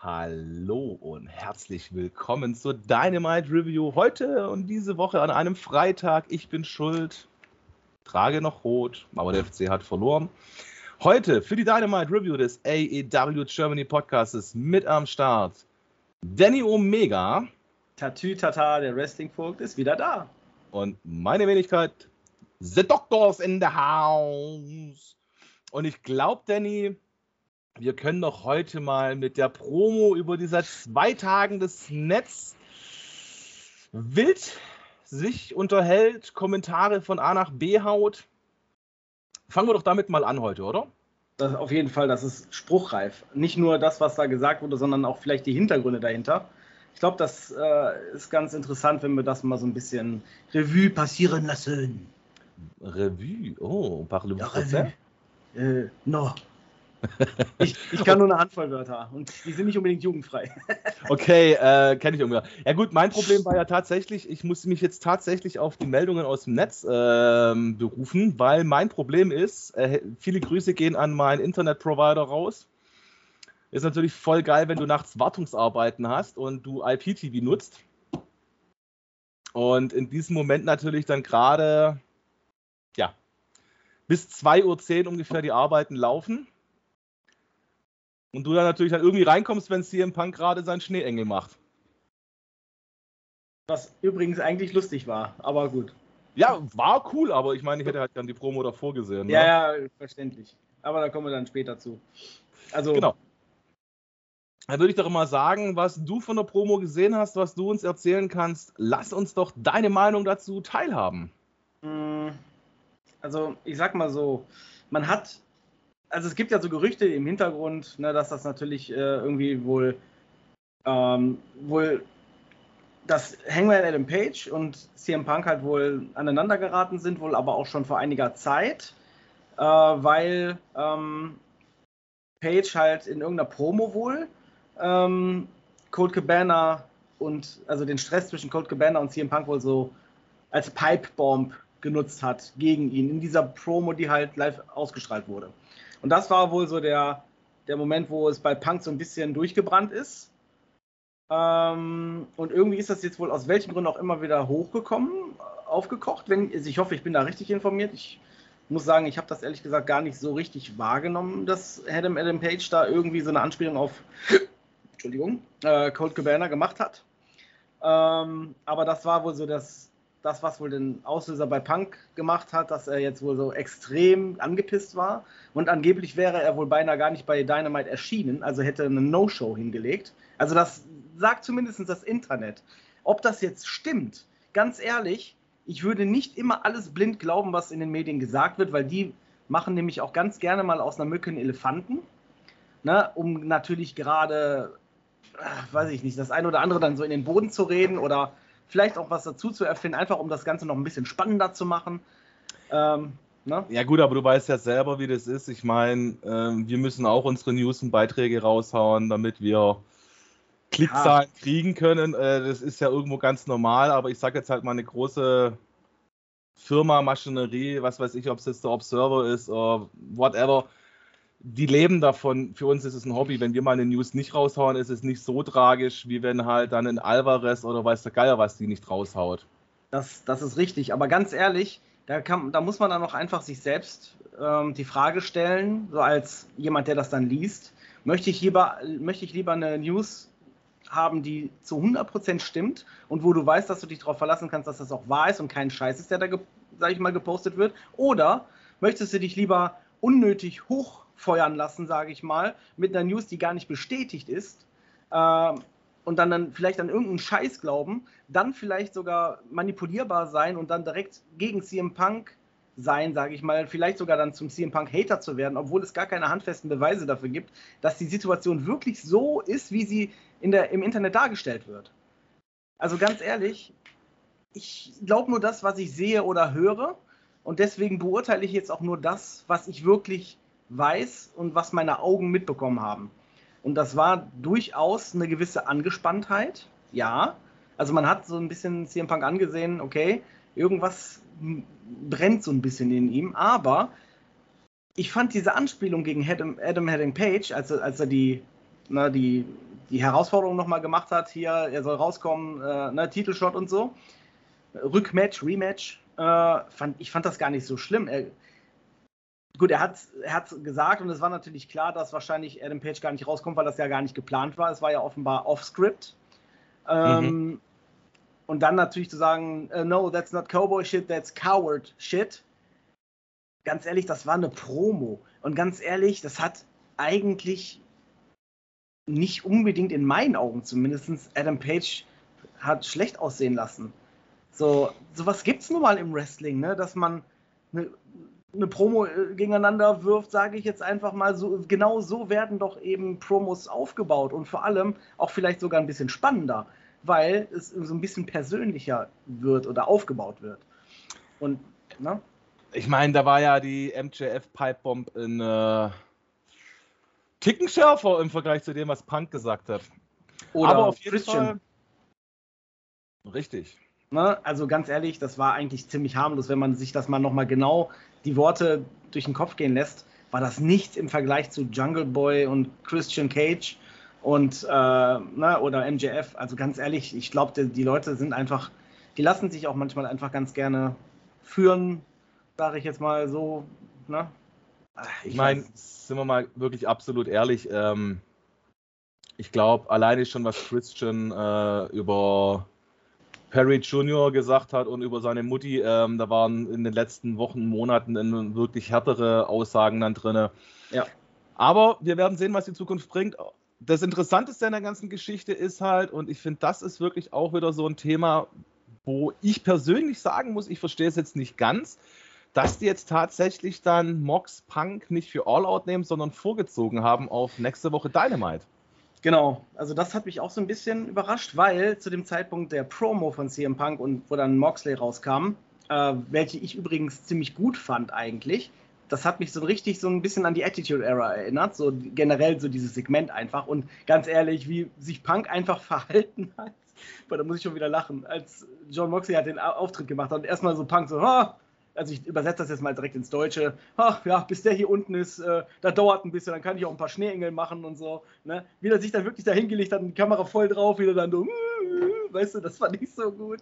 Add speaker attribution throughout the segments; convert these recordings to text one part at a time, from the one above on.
Speaker 1: Hallo und herzlich willkommen zur Dynamite Review. Heute und diese Woche an einem Freitag. Ich bin schuld, trage noch rot, aber der FC hat verloren. Heute für die Dynamite Review des AEW Germany Podcasts mit am Start Danny Omega.
Speaker 2: Tatü Tata, der Wrestling-Vogt, ist wieder da.
Speaker 1: Und meine Wenigkeit, The Doctors in the House. Und ich glaube, Danny, wir können doch heute mal mit der Promo über dieser zwei Tagen des Netz wild sich unterhält, Kommentare von A nach B haut. Fangen wir doch damit mal an heute, oder?
Speaker 2: Das, auf jeden Fall, das ist spruchreif. Nicht nur das, was da gesagt wurde, sondern auch vielleicht die Hintergründe dahinter. Ich glaube, das äh, ist ganz interessant, wenn wir das mal so ein bisschen Revue passieren lassen.
Speaker 1: Revue? Oh, parlez-vous
Speaker 2: ja, français? Äh, no. Ich, ich, kann nur eine Handvoll Wörter und die sind nicht unbedingt jugendfrei.
Speaker 1: Okay, äh, kenne ich irgendwie. Ja gut, mein Problem war ja tatsächlich, ich musste mich jetzt tatsächlich auf die Meldungen aus dem Netz äh, berufen, weil mein Problem ist, äh, viele Grüße gehen an meinen Internetprovider raus. Ist natürlich voll geil, wenn du nachts Wartungsarbeiten hast und du IPTV nutzt. Und in diesem Moment natürlich dann gerade, ja, bis 2.10 Uhr ungefähr die Arbeiten laufen und du dann natürlich dann irgendwie reinkommst, wenn CM Punk gerade seinen Schneeengel macht.
Speaker 2: Was übrigens eigentlich lustig war, aber gut.
Speaker 1: Ja, war cool, aber ich meine, ich hätte halt dann die Promo davor gesehen.
Speaker 2: Ne? Ja, ja, verständlich. Aber da kommen wir dann später zu.
Speaker 1: Also. Genau. Dann würde ich doch mal sagen, was du von der Promo gesehen hast, was du uns erzählen kannst. Lass uns doch deine Meinung dazu teilhaben.
Speaker 2: Hm, also, ich sag mal so, man hat also es gibt ja so Gerüchte im Hintergrund, ne, dass das natürlich äh, irgendwie wohl, ähm, wohl, dass Hangman Adam Page und CM Punk halt wohl aneinander geraten sind, wohl aber auch schon vor einiger Zeit, äh, weil ähm, Page halt in irgendeiner Promo wohl ähm, Cold Cabana und also den Stress zwischen Cold Cabana und CM Punk wohl so als Pipe Bomb genutzt hat gegen ihn in dieser Promo, die halt live ausgestrahlt wurde. Und das war wohl so der, der Moment, wo es bei Punk so ein bisschen durchgebrannt ist. Ähm, und irgendwie ist das jetzt wohl aus welchen Gründen auch immer wieder hochgekommen, aufgekocht. Wenn, also ich hoffe, ich bin da richtig informiert. Ich muss sagen, ich habe das ehrlich gesagt gar nicht so richtig wahrgenommen, dass Adam Adam Page da irgendwie so eine Anspielung auf Entschuldigung, äh, Cold Cabana gemacht hat. Ähm, aber das war wohl so das, das, was wohl den Auslöser bei Punk gemacht hat, dass er jetzt wohl so extrem angepisst war. Und angeblich wäre er wohl beinahe gar nicht bei Dynamite erschienen, also hätte eine No-Show hingelegt. Also das sagt zumindest das Internet. Ob das jetzt stimmt, ganz ehrlich, ich würde nicht immer alles blind glauben, was in den Medien gesagt wird, weil die machen nämlich auch ganz gerne mal aus einer Mücke einen Elefanten, ne, um natürlich gerade, weiß ich nicht, das eine oder andere dann so in den Boden zu reden oder vielleicht auch was dazu zu erfinden, einfach um das Ganze noch ein bisschen spannender zu machen.
Speaker 1: Ähm, ne? Ja gut, aber du weißt ja selber, wie das ist. Ich meine, äh, wir müssen auch unsere News und Beiträge raushauen, damit wir Klickzahlen ja. kriegen können. Äh, das ist ja irgendwo ganz normal, aber ich sage jetzt halt mal eine große Firma, Maschinerie, was weiß ich, ob es jetzt der Observer ist oder whatever die leben davon. Für uns ist es ein Hobby. Wenn wir mal eine News nicht raushauen, ist es nicht so tragisch, wie wenn halt dann ein Alvarez oder weiß der Geier was die nicht raushaut.
Speaker 2: Das, das ist richtig. Aber ganz ehrlich, da, kann, da muss man dann auch einfach sich selbst ähm, die Frage stellen, so als jemand, der das dann liest, möchte ich lieber, möchte ich lieber eine News haben, die zu 100% stimmt und wo du weißt, dass du dich darauf verlassen kannst, dass das auch wahr ist und kein Scheiß ist, der da, sag ich mal, gepostet wird? Oder möchtest du dich lieber unnötig hoch feuern lassen, sage ich mal, mit einer News, die gar nicht bestätigt ist. Äh, und dann, dann vielleicht an irgendeinen Scheiß glauben, dann vielleicht sogar manipulierbar sein und dann direkt gegen CM Punk sein, sage ich mal, vielleicht sogar dann zum CM Punk Hater zu werden, obwohl es gar keine handfesten Beweise dafür gibt, dass die Situation wirklich so ist, wie sie in der, im Internet dargestellt wird. Also ganz ehrlich, ich glaube nur das, was ich sehe oder höre und deswegen beurteile ich jetzt auch nur das, was ich wirklich weiß und was meine Augen mitbekommen haben. Und das war durchaus eine gewisse Angespanntheit, ja. Also man hat so ein bisschen CM Punk angesehen, okay, irgendwas brennt so ein bisschen in ihm, aber ich fand diese Anspielung gegen Adam, Adam Heading Page, als, als er die, na, die die Herausforderung nochmal gemacht hat, hier, er soll rauskommen, äh, ne, Titelshot und so. Rückmatch, Rematch, äh, fand, ich fand das gar nicht so schlimm. Er, gut, er hat es gesagt und es war natürlich klar, dass wahrscheinlich Adam Page gar nicht rauskommt, weil das ja gar nicht geplant war. Es war ja offenbar off-script. Ähm, mhm. Und dann natürlich zu sagen, uh, no, that's not Cowboy shit, that's Coward shit. Ganz ehrlich, das war eine Promo. Und ganz ehrlich, das hat eigentlich nicht unbedingt in meinen Augen zumindest Adam Page hat schlecht aussehen lassen. So, sowas gibt es nun mal im Wrestling, ne? dass man eine, eine Promo äh, gegeneinander wirft, sage ich jetzt einfach mal so. Genau so werden doch eben Promos aufgebaut und vor allem auch vielleicht sogar ein bisschen spannender, weil es so ein bisschen persönlicher wird oder aufgebaut wird. Und, ne?
Speaker 1: Ich meine, da war ja die MJF Pipebomb in äh, Ticken schärfer im Vergleich zu dem, was Punk gesagt hat.
Speaker 2: Oder Aber auf jeden Christian.
Speaker 1: Fall. Richtig.
Speaker 2: Ne? Also ganz ehrlich, das war eigentlich ziemlich harmlos, wenn man sich das mal nochmal genau die Worte durch den Kopf gehen lässt, war das nichts im Vergleich zu Jungle Boy und Christian Cage und äh, ne, oder MJF. Also ganz ehrlich, ich glaube, die, die, Leute sind einfach, die lassen sich auch manchmal einfach ganz gerne führen, sage ich jetzt mal so. Ne?
Speaker 1: Ich meine, sind wir mal wirklich absolut ehrlich. Ähm, ich glaube, alleine schon was Christian äh, über Perry Jr. gesagt hat und über seine Mutti, ähm, da waren in den letzten Wochen, Monaten wirklich härtere Aussagen dann drin. Ja. Aber wir werden sehen, was die Zukunft bringt. Das Interessanteste an der ganzen Geschichte ist halt, und ich finde, das ist wirklich auch wieder so ein Thema, wo ich persönlich sagen muss, ich verstehe es jetzt nicht ganz, dass die jetzt tatsächlich dann Mox Punk nicht für All Out nehmen, sondern vorgezogen haben auf nächste Woche Dynamite.
Speaker 2: Genau, also das hat mich auch so ein bisschen überrascht, weil zu dem Zeitpunkt der Promo von CM Punk und wo dann Moxley rauskam, äh, welche ich übrigens ziemlich gut fand eigentlich, das hat mich so richtig so ein bisschen an die Attitude Era erinnert, so generell so dieses Segment einfach. Und ganz ehrlich, wie sich Punk einfach verhalten hat, da muss ich schon wieder lachen, als John Moxley hat den Auftritt gemacht hat und erstmal so Punk so, oh, also ich übersetze das jetzt mal direkt ins Deutsche, ach ja, bis der hier unten ist, äh, da dauert ein bisschen, dann kann ich auch ein paar Schneeengel machen und so. Ne? Wie er sich dann wirklich da hingelegt hat die Kamera voll drauf, wieder dann so, weißt du, das war nicht so gut.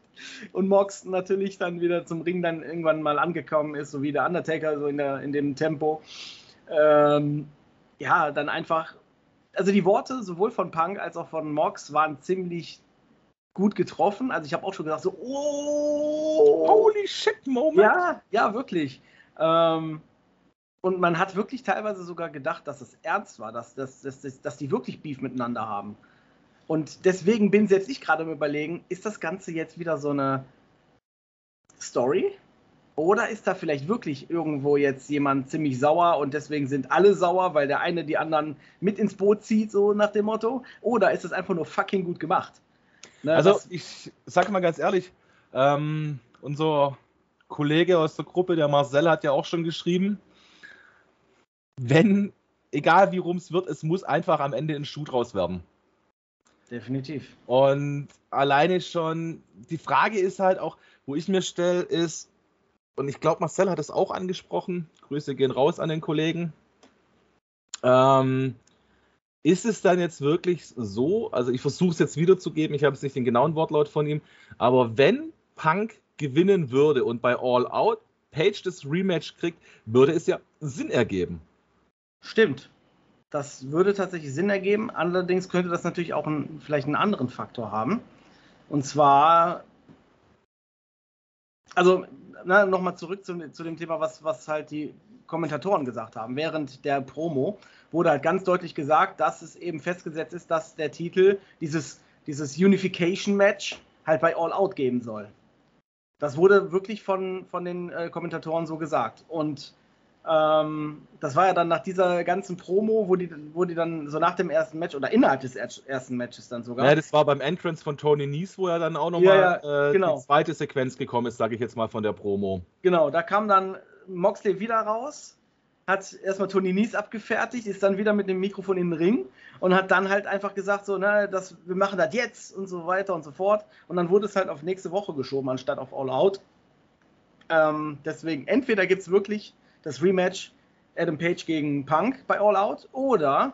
Speaker 2: Und Mox natürlich dann wieder zum Ring dann irgendwann mal angekommen ist, so wie der Undertaker, so in, der, in dem Tempo. Ähm, ja, dann einfach, also die Worte sowohl von Punk als auch von Mox waren ziemlich gut getroffen. Also ich habe auch schon gesagt, so, oh, holy shit, Moment. Ja, ja, wirklich. Ähm, und man hat wirklich teilweise sogar gedacht, dass es ernst war, dass, dass, dass, dass die wirklich Beef miteinander haben. Und deswegen bin jetzt ich gerade am überlegen, ist das Ganze jetzt wieder so eine Story? Oder ist da vielleicht wirklich irgendwo jetzt jemand ziemlich sauer und deswegen sind alle sauer, weil der eine die anderen mit ins Boot zieht, so nach dem Motto? Oder ist es einfach nur fucking gut gemacht?
Speaker 1: Ne, also ich sage mal ganz ehrlich, ähm, unser Kollege aus der Gruppe, der Marcel, hat ja auch schon geschrieben, wenn, egal wie rum es wird, es muss einfach am Ende ein Schuh draus werden.
Speaker 2: Definitiv.
Speaker 1: Und alleine schon, die Frage ist halt auch, wo ich mir stelle, ist, und ich glaube, Marcel hat es auch angesprochen, Grüße gehen raus an den Kollegen. Ähm, ist es dann jetzt wirklich so, also ich versuche es jetzt wiederzugeben, ich habe jetzt nicht den genauen Wortlaut von ihm, aber wenn Punk gewinnen würde und bei All Out Page das Rematch kriegt, würde es ja Sinn ergeben.
Speaker 2: Stimmt. Das würde tatsächlich Sinn ergeben. Allerdings könnte das natürlich auch einen, vielleicht einen anderen Faktor haben. Und zwar, also nochmal zurück zu, zu, dem Thema, was, was halt die Kommentatoren gesagt haben. Während der Promo wurde halt ganz deutlich gesagt, dass es eben festgesetzt ist, dass der Titel dieses, dieses Unification-Match halt bei All Out geben soll. Das wurde wirklich von, von den äh, Kommentatoren so gesagt. Und ähm, das war ja dann nach dieser ganzen Promo, wo die, wo die dann so nach dem ersten Match oder innerhalb des ersten Matches dann sogar.
Speaker 1: Ja, das war beim Entrance von Tony Nies, wo er dann auch nochmal ja, ja, äh, genau. die zweite Sequenz gekommen ist, sage ich jetzt mal von der Promo.
Speaker 2: Genau, da kam dann Moxley wieder raus, hat erstmal Tony Nies abgefertigt, ist dann wieder mit dem Mikrofon in den Ring und hat dann halt einfach gesagt, so, na, das, wir machen das jetzt und so weiter und so fort. Und dann wurde es halt auf nächste Woche geschoben, anstatt auf All Out. Ähm, deswegen, entweder gibt es wirklich das Rematch Adam Page gegen Punk bei All Out oder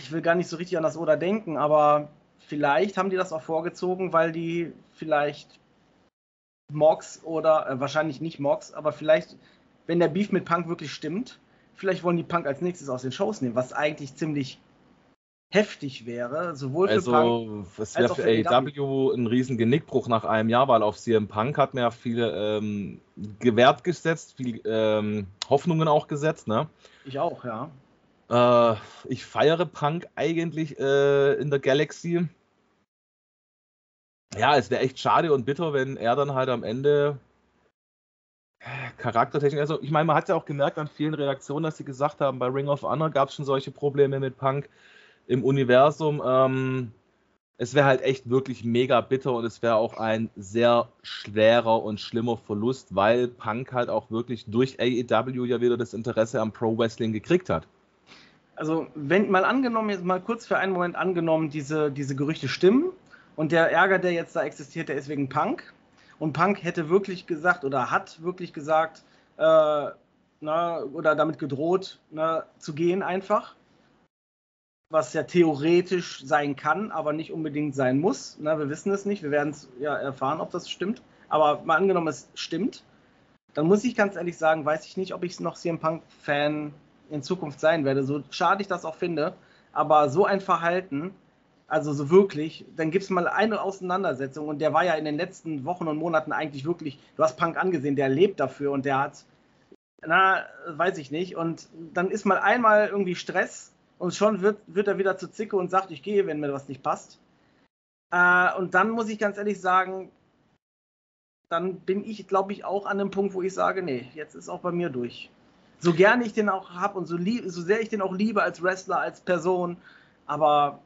Speaker 2: ich will gar nicht so richtig an das Oder denken, aber vielleicht haben die das auch vorgezogen, weil die vielleicht Mox oder äh, wahrscheinlich nicht Mox, aber vielleicht, wenn der Beef mit Punk wirklich stimmt, vielleicht wollen die Punk als nächstes aus den Shows nehmen, was eigentlich ziemlich heftig wäre, sowohl für
Speaker 1: also, Punk es wäre für AEW ein riesen Genickbruch nach einem Jahr, weil auf CM Punk hat man ja viele ähm, gewährt gesetzt, viel ähm, Hoffnungen auch gesetzt, ne?
Speaker 2: Ich auch, ja.
Speaker 1: Äh, ich feiere Punk eigentlich äh, in der Galaxy. Ja, es wäre echt schade und bitter, wenn er dann halt am Ende äh, charaktertechnisch, also ich meine, man hat ja auch gemerkt an vielen Reaktionen, dass sie gesagt haben, bei Ring of Honor gab es schon solche Probleme mit Punk im Universum. Ähm, es wäre halt echt wirklich mega bitter und es wäre auch ein sehr schwerer und schlimmer Verlust, weil Punk halt auch wirklich durch AEW ja wieder das Interesse am Pro Wrestling gekriegt hat.
Speaker 2: Also, wenn mal angenommen, jetzt mal kurz für einen Moment angenommen, diese, diese Gerüchte stimmen und der Ärger, der jetzt da existiert, der ist wegen Punk. Und Punk hätte wirklich gesagt oder hat wirklich gesagt, äh, na, oder damit gedroht, na, zu gehen einfach was ja theoretisch sein kann, aber nicht unbedingt sein muss. Na, wir wissen es nicht, wir werden es ja erfahren, ob das stimmt. Aber mal angenommen, es stimmt, dann muss ich ganz ehrlich sagen, weiß ich nicht, ob ich noch CM Punk-Fan in Zukunft sein werde. So schade ich das auch finde, aber so ein Verhalten, also so wirklich, dann gibt es mal eine Auseinandersetzung und der war ja in den letzten Wochen und Monaten eigentlich wirklich, du hast Punk angesehen, der lebt dafür und der hat, na, weiß ich nicht. Und dann ist mal einmal irgendwie Stress und schon wird, wird er wieder zu Zicke und sagt, ich gehe, wenn mir was nicht passt. Äh, und dann muss ich ganz ehrlich sagen, dann bin ich, glaube ich, auch an dem Punkt, wo ich sage, nee, jetzt ist auch bei mir durch. So gerne ich den auch habe und so, so sehr ich den auch liebe als Wrestler, als Person, aber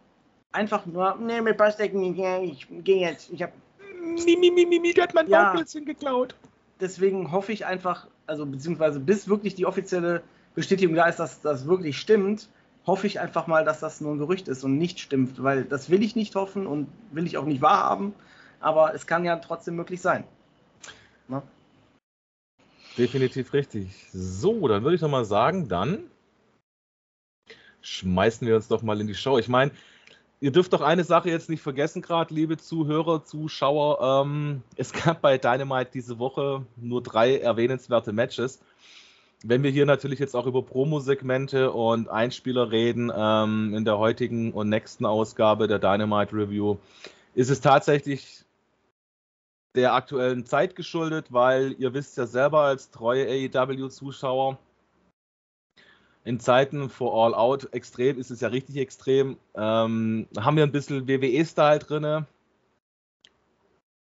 Speaker 2: einfach nur, nee, mit passt ich gehe jetzt, ich habe
Speaker 1: Mimi, Mimi, Mimi, hat mein ja, Bauchplätzchen geklaut.
Speaker 2: Deswegen hoffe ich einfach, also beziehungsweise bis wirklich die offizielle Bestätigung da ist, dass das wirklich stimmt, hoffe ich einfach mal, dass das nur ein Gerücht ist und nicht stimmt, weil das will ich nicht hoffen und will ich auch nicht wahrhaben, aber es kann ja trotzdem möglich sein.
Speaker 1: Na? Definitiv richtig. So, dann würde ich noch mal sagen, dann schmeißen wir uns doch mal in die Show. Ich meine, ihr dürft doch eine Sache jetzt nicht vergessen, gerade, liebe Zuhörer, Zuschauer. Ähm, es gab bei Dynamite diese Woche nur drei erwähnenswerte Matches wenn wir hier natürlich jetzt auch über Promo-Segmente und Einspieler reden, ähm, in der heutigen und nächsten Ausgabe der Dynamite Review, ist es tatsächlich der aktuellen Zeit geschuldet, weil ihr wisst ja selber als treue AEW-Zuschauer, in Zeiten vor All Out extrem ist es ja richtig extrem. Ähm, haben wir ein bisschen WWE-Style drin,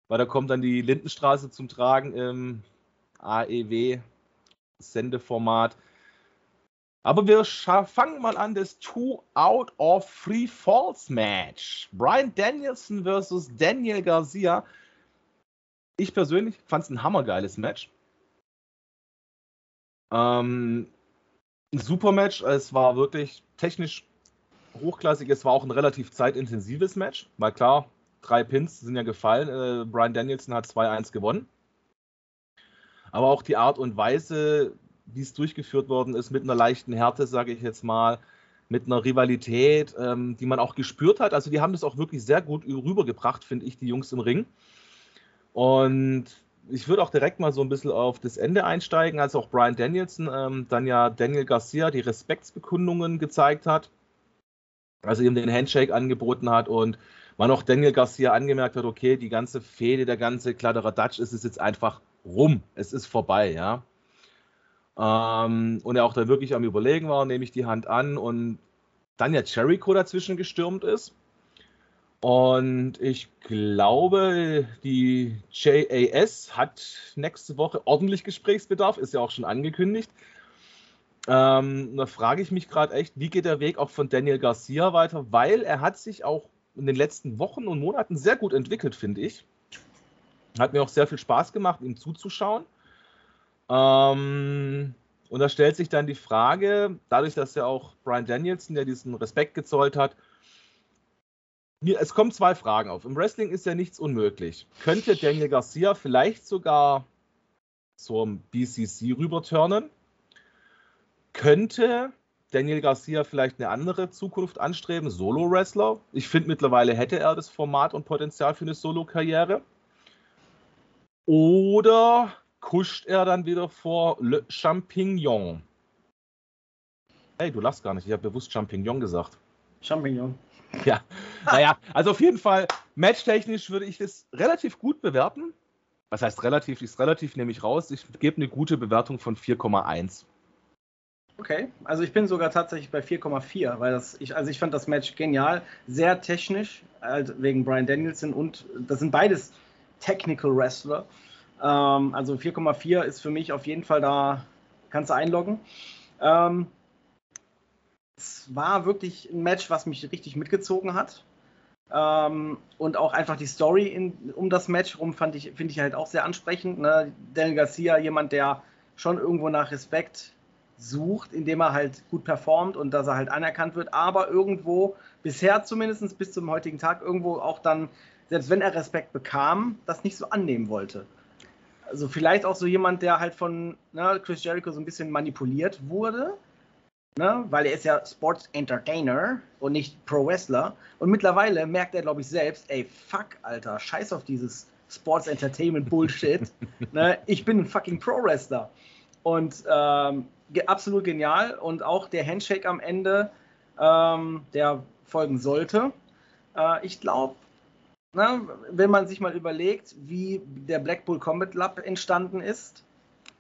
Speaker 1: weil da kommt dann die Lindenstraße zum Tragen im AEW Sendeformat. Aber wir fangen mal an, das Two Out of Three Falls Match. Brian Danielson versus Daniel Garcia. Ich persönlich fand es ein hammergeiles Match. Ähm, ein super Match. Es war wirklich technisch hochklassig. Es war auch ein relativ zeitintensives Match, weil klar, drei Pins sind ja gefallen. Äh, Brian Danielson hat 2-1 gewonnen aber auch die Art und Weise, wie es durchgeführt worden ist, mit einer leichten Härte, sage ich jetzt mal, mit einer Rivalität, ähm, die man auch gespürt hat. Also die haben das auch wirklich sehr gut rübergebracht, finde ich, die Jungs im Ring. Und ich würde auch direkt mal so ein bisschen auf das Ende einsteigen, als auch Brian Danielson ähm, dann ja Daniel Garcia die Respektsbekundungen gezeigt hat, also ihm den Handshake angeboten hat und man auch Daniel Garcia angemerkt hat, okay, die ganze Fehde, der ganze Kladderadatsch ist es jetzt einfach rum. Es ist vorbei, ja. Ähm, und er auch da wirklich am Überlegen war, nehme ich die Hand an und dann ja Jericho dazwischen gestürmt ist. Und ich glaube, die JAS hat nächste Woche ordentlich Gesprächsbedarf, ist ja auch schon angekündigt. Ähm, da frage ich mich gerade echt, wie geht der Weg auch von Daniel Garcia weiter, weil er hat sich auch in den letzten Wochen und Monaten sehr gut entwickelt, finde ich. Hat mir auch sehr viel Spaß gemacht, ihm zuzuschauen. Ähm, und da stellt sich dann die Frage, dadurch, dass ja auch Brian Danielson ja diesen Respekt gezollt hat, es kommen zwei Fragen auf. Im Wrestling ist ja nichts unmöglich. Könnte Daniel Garcia vielleicht sogar zum BCC rüberturnen? Könnte Daniel Garcia vielleicht eine andere Zukunft anstreben, Solo-Wrestler. Ich finde mittlerweile hätte er das Format und Potenzial für eine Solo-Karriere. Oder kuscht er dann wieder vor Le Champignon? Hey, du lachst gar nicht, ich habe bewusst Champignon gesagt.
Speaker 2: Champignon.
Speaker 1: Ja, naja, also auf jeden Fall, matchtechnisch würde ich das relativ gut bewerten. Was heißt relativ? Ich relativ nehme ich raus. Ich gebe eine gute Bewertung von 4,1.
Speaker 2: Okay, also ich bin sogar tatsächlich bei 4,4, weil das, ich, also ich fand das Match genial, sehr technisch, also wegen Brian Danielson und das sind beides Technical Wrestler. Ähm, also 4,4 ist für mich auf jeden Fall da, kannst du einloggen. Ähm, es war wirklich ein Match, was mich richtig mitgezogen hat. Ähm, und auch einfach die Story in, um das Match rum fand ich, finde ich halt auch sehr ansprechend. Ne? Daniel Garcia, jemand, der schon irgendwo nach Respekt sucht, indem er halt gut performt und dass er halt anerkannt wird, aber irgendwo, bisher zumindest bis zum heutigen Tag, irgendwo auch dann, selbst wenn er Respekt bekam, das nicht so annehmen wollte. Also vielleicht auch so jemand, der halt von ne, Chris Jericho so ein bisschen manipuliert wurde, ne, weil er ist ja Sports Entertainer und nicht Pro Wrestler. Und mittlerweile merkt er, glaube ich, selbst, ey, fuck, Alter, scheiß auf dieses Sports Entertainment Bullshit. ne, ich bin ein fucking Pro Wrestler. Und ähm, absolut genial und auch der Handshake am Ende, ähm, der folgen sollte. Äh, ich glaube, wenn man sich mal überlegt, wie der Blackpool Combat Lab entstanden ist,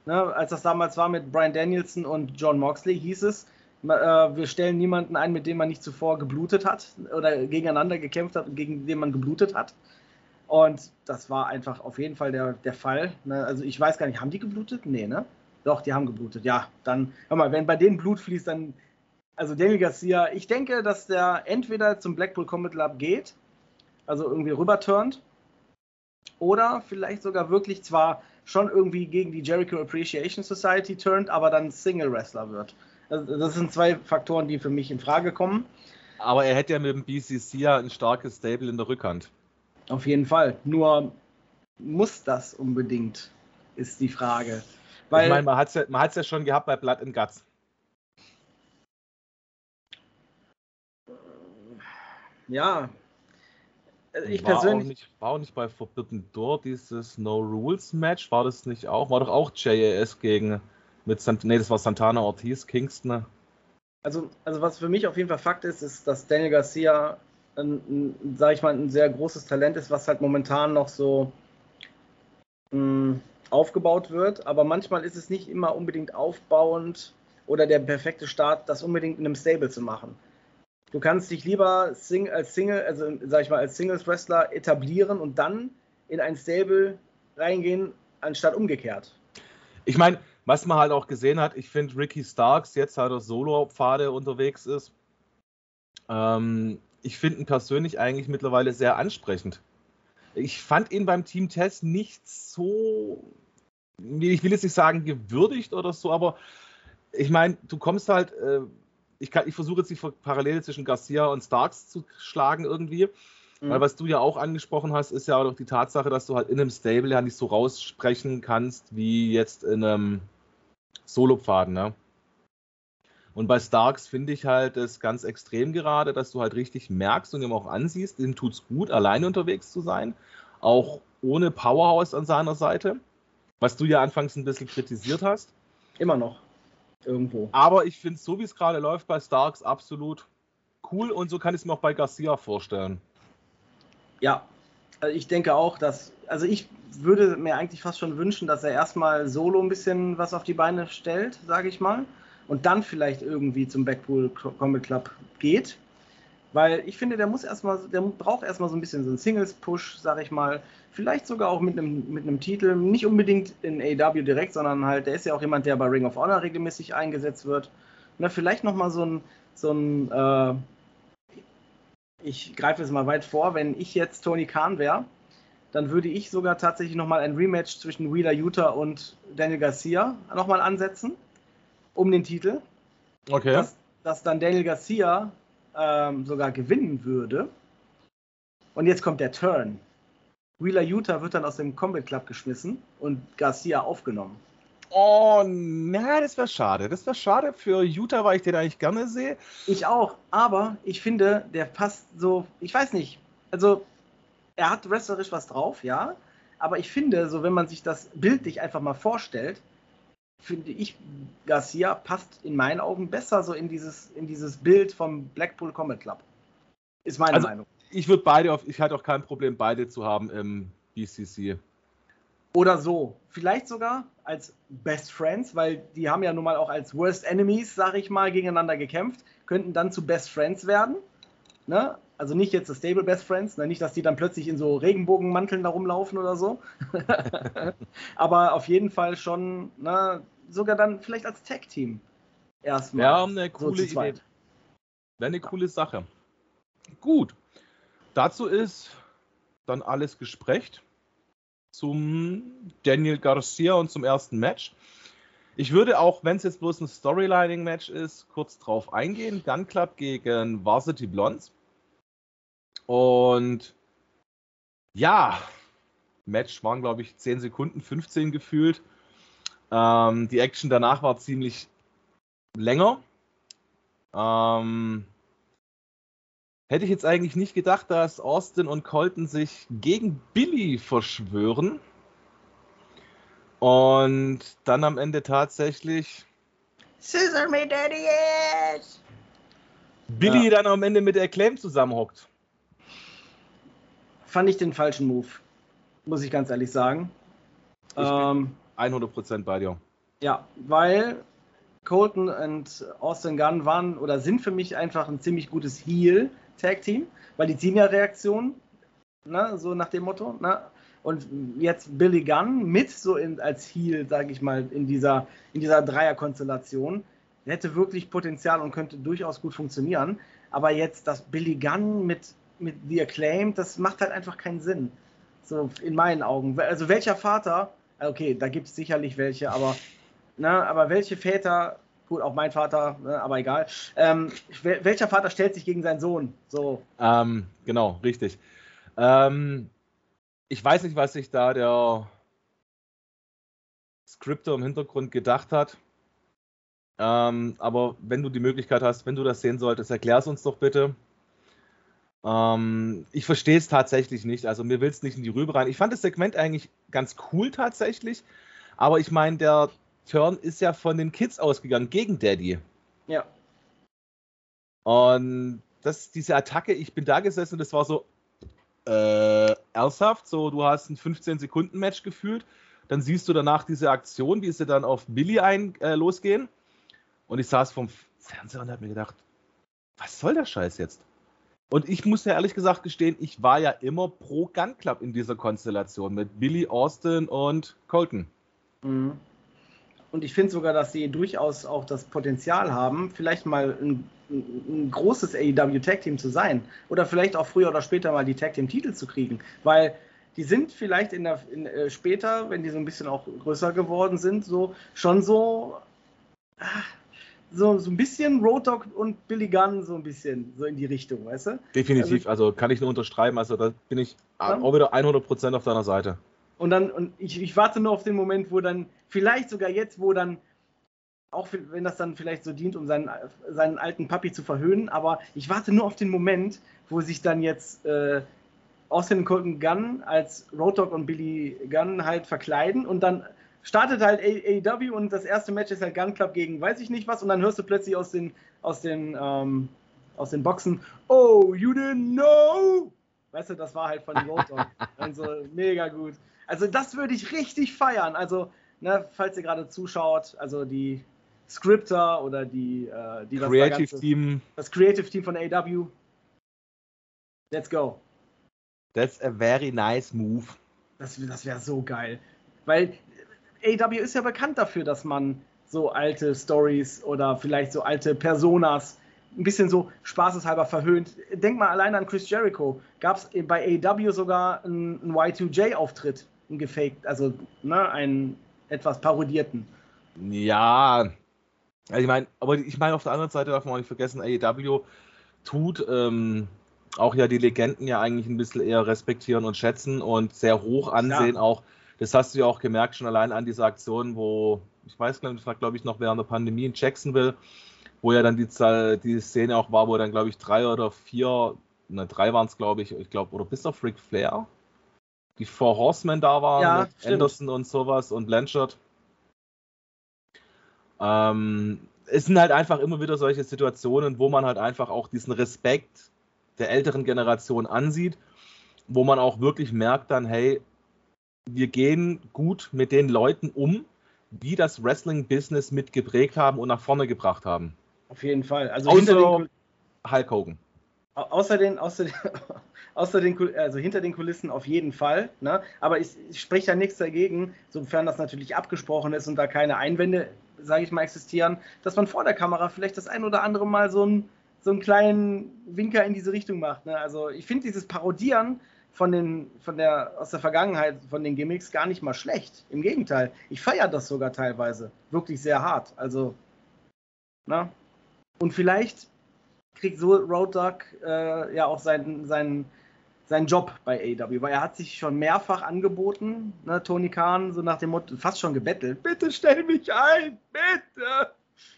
Speaker 2: ne, als das damals war mit Brian Danielson und John Moxley, hieß es, wir stellen niemanden ein, mit dem man nicht zuvor geblutet hat oder gegeneinander gekämpft hat und gegen den man geblutet hat. Und das war einfach auf jeden Fall der, der Fall. Ne? Also ich weiß gar nicht, haben die geblutet? Nee, ne? Doch, die haben geblutet. Ja, dann, hör mal, wenn bei denen Blut fließt, dann. Also Daniel Garcia, ich denke, dass der entweder zum Blackpool Combat Lab geht, also irgendwie rüberturnt, oder vielleicht sogar wirklich zwar schon irgendwie gegen die Jericho Appreciation Society turnt, aber dann Single Wrestler wird. Also das sind zwei Faktoren, die für mich in Frage kommen.
Speaker 1: Aber er hätte ja mit dem BCC ja ein starkes Stable in der Rückhand.
Speaker 2: Auf jeden Fall. Nur muss das unbedingt, ist die Frage.
Speaker 1: Weil, ich meine, man hat es ja, ja schon gehabt bei Blood and Guts.
Speaker 2: Ja.
Speaker 1: Ich war persönlich. Auch nicht, war auch nicht bei Forbidden Door dieses No Rules Match. War das nicht auch? War doch auch JAS gegen. Mit Sant nee, das war Santana Ortiz, Kingston.
Speaker 2: Also, also, was für mich auf jeden Fall Fakt ist, ist, dass Daniel Garcia, ein, ein, sag ich mal, ein sehr großes Talent ist, was halt momentan noch so. Mh, hm, aufgebaut wird, aber manchmal ist es nicht immer unbedingt aufbauend oder der perfekte Start, das unbedingt in einem Stable zu machen. Du kannst dich lieber sing als Single, also sag ich mal, als Singles Wrestler etablieren und dann in ein Stable reingehen, anstatt umgekehrt.
Speaker 1: Ich meine, was man halt auch gesehen hat, ich finde Ricky Starks jetzt halt auf Solo-Pfade unterwegs ist. Ähm, ich finde ihn persönlich eigentlich mittlerweile sehr ansprechend. Ich fand ihn beim Team Test nicht so ich will jetzt nicht sagen gewürdigt oder so, aber ich meine, du kommst halt, äh, ich, ich versuche jetzt die Parallele zwischen Garcia und Starks zu schlagen irgendwie. Mhm. Weil was du ja auch angesprochen hast, ist ja auch die Tatsache, dass du halt in einem Stable ja nicht so raussprechen kannst wie jetzt in einem Solopfaden, ne? Und bei Starks finde ich halt das ganz extrem gerade, dass du halt richtig merkst und ihm auch ansiehst, ihm tut es gut, alleine unterwegs zu sein, auch ohne Powerhouse an seiner Seite. Was du ja anfangs ein bisschen kritisiert hast.
Speaker 2: Immer noch. Irgendwo.
Speaker 1: Aber ich finde, so wie es gerade läuft bei Starks, absolut cool und so kann ich es mir auch bei Garcia vorstellen.
Speaker 2: Ja, ich denke auch, dass, also ich würde mir eigentlich fast schon wünschen, dass er erstmal solo ein bisschen was auf die Beine stellt, sage ich mal, und dann vielleicht irgendwie zum Backpool Combat Club geht. Weil ich finde, der muss erstmal, der braucht erstmal so ein bisschen so einen Singles-Push, sag ich mal. Vielleicht sogar auch mit einem, mit einem Titel, nicht unbedingt in AW direkt, sondern halt, der ist ja auch jemand, der bei Ring of Honor regelmäßig eingesetzt wird. Na, vielleicht nochmal so ein, so ein, äh, ich greife es mal weit vor, wenn ich jetzt Tony Khan wäre, dann würde ich sogar tatsächlich nochmal ein Rematch zwischen Wheeler Utah und Daniel Garcia nochmal ansetzen, um den Titel.
Speaker 1: Okay.
Speaker 2: Dass, dass dann Daniel Garcia ähm, sogar gewinnen würde. Und jetzt kommt der Turn. Wheeler Utah wird dann aus dem Combat Club geschmissen und Garcia aufgenommen.
Speaker 1: Oh, na, das wäre schade. Das wäre schade für Utah, weil ich den eigentlich gerne sehe.
Speaker 2: Ich auch, aber ich finde, der passt so, ich weiß nicht, also er hat wrestlerisch was drauf, ja, aber ich finde, so wenn man sich das bildlich einfach mal vorstellt, finde ich, Garcia passt in meinen Augen besser so in dieses, in dieses Bild vom Blackpool Combat Club. Ist meine also, Meinung.
Speaker 1: Ich würde beide auf, ich hatte auch kein Problem, beide zu haben im BCC.
Speaker 2: Oder so. Vielleicht sogar als Best Friends, weil die haben ja nun mal auch als Worst Enemies, sag ich mal, gegeneinander gekämpft, könnten dann zu Best Friends werden. Ne? Also nicht jetzt das Stable Best Friends, ne? nicht, dass die dann plötzlich in so Regenbogenmanteln da rumlaufen oder so. Aber auf jeden Fall schon, ne? sogar dann vielleicht als Tag-Team.
Speaker 1: Erstmal. Ja, eine coole so Idee. Wäre eine coole Sache. Gut. Dazu ist dann alles gesprochen zum Daniel Garcia und zum ersten Match. Ich würde auch, wenn es jetzt bloß ein Storylining-Match ist, kurz drauf eingehen. Gun Club gegen Varsity Blondes. Und ja, Match waren, glaube ich, 10 Sekunden, 15 gefühlt. Ähm, die Action danach war ziemlich länger. Ähm, Hätte ich jetzt eigentlich nicht gedacht, dass Austin und Colton sich gegen Billy verschwören. Und dann am Ende tatsächlich.
Speaker 2: Scissor me daddy is!
Speaker 1: Billy ja. dann am Ende mit Acclaim zusammenhockt.
Speaker 2: Fand ich den falschen Move. Muss ich ganz ehrlich sagen.
Speaker 1: Ich ähm, bin 100% bei dir.
Speaker 2: Ja, weil Colton und Austin Gunn waren oder sind für mich einfach ein ziemlich gutes Heal Tag Team, weil die ziehen ja Reaktionen, ne, so nach dem Motto. Ne? Und jetzt Billy Gunn mit so in, als Heel, sage ich mal, in dieser, in dieser Dreierkonstellation, hätte wirklich Potenzial und könnte durchaus gut funktionieren. Aber jetzt das Billy Gunn mit, mit The Acclaimed, das macht halt einfach keinen Sinn. So in meinen Augen. Also welcher Vater, okay, da gibt es sicherlich welche, aber, na, ne, aber welche Väter Gut, auch mein Vater, ne, aber egal. Ähm, welcher Vater stellt sich gegen seinen Sohn? So.
Speaker 1: Ähm, genau, richtig. Ähm, ich weiß nicht, was sich da der Skriptor im Hintergrund gedacht hat. Ähm, aber wenn du die Möglichkeit hast, wenn du das sehen solltest, erklär es uns doch bitte. Ähm, ich verstehe es tatsächlich nicht. Also mir will es nicht in die Rübe rein. Ich fand das Segment eigentlich ganz cool tatsächlich. Aber ich meine, der Turn ist ja von den Kids ausgegangen gegen Daddy.
Speaker 2: Ja.
Speaker 1: Und das, diese Attacke, ich bin da gesessen und das war so äh, ernsthaft. So, du hast ein 15-Sekunden-Match gefühlt. Dann siehst du danach diese Aktion, wie sie dann auf Billy ein, äh, losgehen. Und ich saß vom Fernseher und habe mir gedacht, was soll der Scheiß jetzt? Und ich muss ja ehrlich gesagt gestehen, ich war ja immer pro Gun Club in dieser Konstellation mit Billy, Austin und Colton. Mhm.
Speaker 2: Und ich finde sogar, dass sie durchaus auch das Potenzial haben, vielleicht mal ein, ein großes AEW Tag Team zu sein. Oder vielleicht auch früher oder später mal die Tag Team Titel zu kriegen. Weil die sind vielleicht in der, in, äh, später, wenn die so ein bisschen auch größer geworden sind, so schon so, ah, so, so ein bisschen Road Dog und Billy Gunn so ein bisschen so in die Richtung, weißt du?
Speaker 1: Definitiv, also, also kann ich nur unterschreiben, also da bin ich ja. auch wieder 100% auf deiner Seite.
Speaker 2: Und dann, und ich, ich warte nur auf den Moment, wo dann, vielleicht sogar jetzt, wo dann, auch wenn das dann vielleicht so dient, um seinen, seinen alten Papi zu verhöhnen, aber ich warte nur auf den Moment, wo sich dann jetzt äh, Austin Colton Gunn als Road Dogg und Billy Gunn halt verkleiden und dann startet halt AEW und das erste Match ist halt Gun Club gegen weiß ich nicht was und dann hörst du plötzlich aus den, aus den, ähm, aus den Boxen, oh, you didn't know! Weißt du, das war halt von Road Dogg. also mega gut. Also das würde ich richtig feiern. Also, ne, falls ihr gerade zuschaut, also die Scripter oder die, äh, die
Speaker 1: Creative das, Ganze,
Speaker 2: Team. Das Creative Team von AW. Let's go.
Speaker 1: That's a very nice move.
Speaker 2: Das, das wäre so geil. Weil AW ist ja bekannt dafür, dass man so alte Stories oder vielleicht so alte Personas ein bisschen so spaßeshalber verhöhnt. Denk mal allein an Chris Jericho. Gab es bei AW sogar einen, einen Y2J-Auftritt einen gefaked, also ne, einen etwas parodierten.
Speaker 1: Ja, also ich meine, aber ich meine, auf der anderen Seite darf man auch nicht vergessen, AEW tut ähm, auch ja die Legenden ja eigentlich ein bisschen eher respektieren und schätzen und sehr hoch ansehen ja. auch. Das hast du ja auch gemerkt, schon allein an dieser Aktion, wo ich weiß gar nicht, das war glaube ich noch während der Pandemie in Jacksonville, wo ja dann die, die Szene auch war, wo dann glaube ich drei oder vier, ne, drei waren es glaube ich, ich glaube, oder bis auf Ric Flair, die Four Horsemen da waren, ja, mit Anderson und sowas und Blanchard. Ähm, es sind halt einfach immer wieder solche Situationen, wo man halt einfach auch diesen Respekt der älteren Generation ansieht, wo man auch wirklich merkt dann, hey, wir gehen gut mit den Leuten um, die das Wrestling-Business mitgeprägt haben und nach vorne gebracht haben.
Speaker 2: Auf jeden Fall.
Speaker 1: Also Außer Hulk Hogan.
Speaker 2: Außer den, außer, außer den, also hinter den Kulissen auf jeden Fall. Ne? Aber ich, ich spreche ja nichts dagegen, sofern das natürlich abgesprochen ist und da keine Einwände, sage ich mal, existieren, dass man vor der Kamera vielleicht das ein oder andere Mal so, ein, so einen kleinen Winker in diese Richtung macht. Ne? Also ich finde dieses Parodieren von den, von der, aus der Vergangenheit, von den Gimmicks gar nicht mal schlecht. Im Gegenteil, ich feiere das sogar teilweise. Wirklich sehr hart. Also, na? Und vielleicht kriegt so Road Dog äh, ja auch seinen, seinen, seinen Job bei AW, weil er hat sich schon mehrfach angeboten, ne, Tony Khan, so nach dem Motto, fast schon gebettelt, bitte stell mich ein, bitte.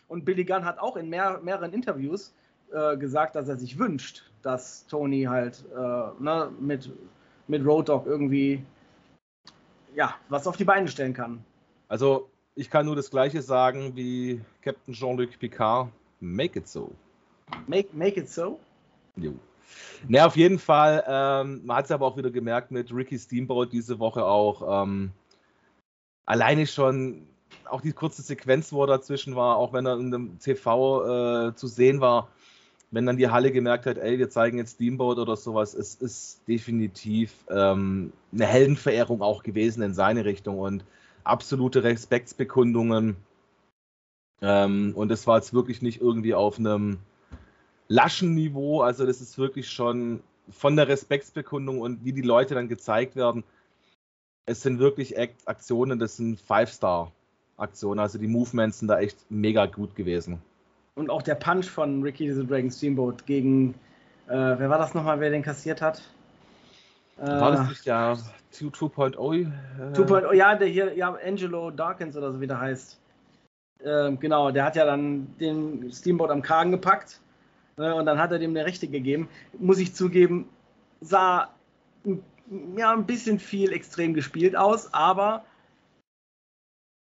Speaker 2: Und Billy Gunn hat auch in mehr, mehreren Interviews äh, gesagt, dass er sich wünscht, dass Tony halt äh, ne, mit, mit Road Dog irgendwie ja, was auf die Beine stellen kann.
Speaker 1: Also, ich kann nur das Gleiche sagen wie Captain Jean-Luc Picard. Make it so.
Speaker 2: Make, make it so?
Speaker 1: Jo. Ne, auf jeden Fall. Ähm, man hat es aber auch wieder gemerkt mit Ricky Steamboat diese Woche auch. Ähm, alleine schon auch die kurze Sequenz, wo er dazwischen war, auch wenn er in dem TV äh, zu sehen war, wenn dann die Halle gemerkt hat, ey, wir zeigen jetzt Steamboat oder sowas, es ist definitiv ähm, eine Heldenverehrung auch gewesen in seine Richtung und absolute Respektsbekundungen. Ähm, und es war jetzt wirklich nicht irgendwie auf einem laschen Niveau, also das ist wirklich schon von der Respektsbekundung und wie die Leute dann gezeigt werden. Es sind wirklich Aktionen, das sind Five-Star-Aktionen, also die Movements sind da echt mega gut gewesen.
Speaker 2: Und auch der Punch von Ricky the Dragon Steamboat gegen, äh, wer war das nochmal, wer den kassiert hat?
Speaker 1: war das äh, nicht der 2.0?
Speaker 2: 2.0, ja, der hier, ja, Angelo Dawkins oder so wie der heißt. Äh, genau, der hat ja dann den Steamboat am Kragen gepackt äh, und dann hat er dem eine Rechte gegeben. Muss ich zugeben, sah ja ein bisschen viel extrem gespielt aus, aber.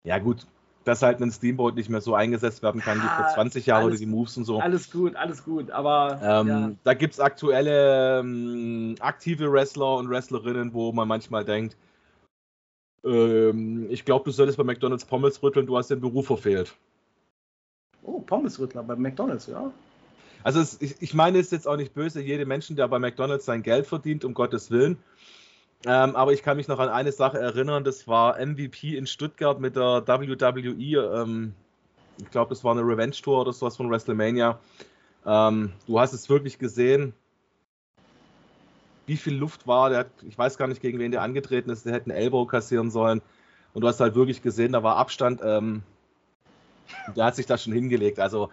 Speaker 1: Ja, gut, dass halt ein Steamboat nicht mehr so eingesetzt werden kann wie vor 20 Jahren oder die Moves und so.
Speaker 2: Alles gut, alles gut, aber.
Speaker 1: Ähm, ja. Da gibt es aktuelle ähm, aktive Wrestler und Wrestlerinnen, wo man manchmal denkt, ähm, ich glaube, du solltest bei McDonalds Pommes rütteln, du hast den Beruf verfehlt.
Speaker 2: Oh, Pommesrüttler bei McDonalds, ja.
Speaker 1: Also es, ich, ich meine, es ist jetzt auch nicht böse, jede Menschen, der bei McDonalds sein Geld verdient, um Gottes Willen. Ähm, aber ich kann mich noch an eine Sache erinnern, das war MVP in Stuttgart mit der WWE. Ähm, ich glaube, das war eine Revenge Tour oder sowas von WrestleMania. Ähm, du hast es wirklich gesehen, wie viel Luft war. Hat, ich weiß gar nicht, gegen wen der angetreten ist. Der hätte einen Elbow kassieren sollen. Und du hast halt wirklich gesehen, da war Abstand. Ähm, der hat sich da schon hingelegt. Also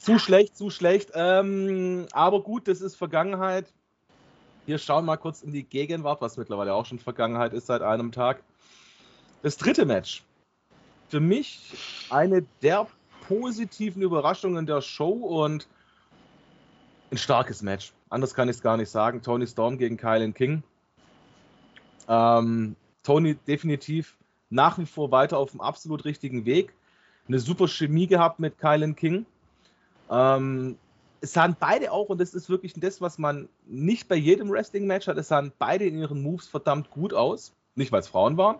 Speaker 1: zu schlecht, zu schlecht. Ähm, aber gut, das ist Vergangenheit. Wir schauen mal kurz in die Gegenwart, was mittlerweile auch schon Vergangenheit ist seit einem Tag. Das dritte Match. Für mich eine der positiven Überraschungen der Show und ein starkes Match. Anders kann ich es gar nicht sagen. Tony Storm gegen Kylan King. Ähm, Tony definitiv nach wie vor weiter auf dem absolut richtigen Weg. Eine super Chemie gehabt mit Kylan King. Ähm, es sahen beide auch, und das ist wirklich das, was man nicht bei jedem Wrestling-Match hat, es sahen beide in ihren Moves verdammt gut aus. Nicht, weil es Frauen waren,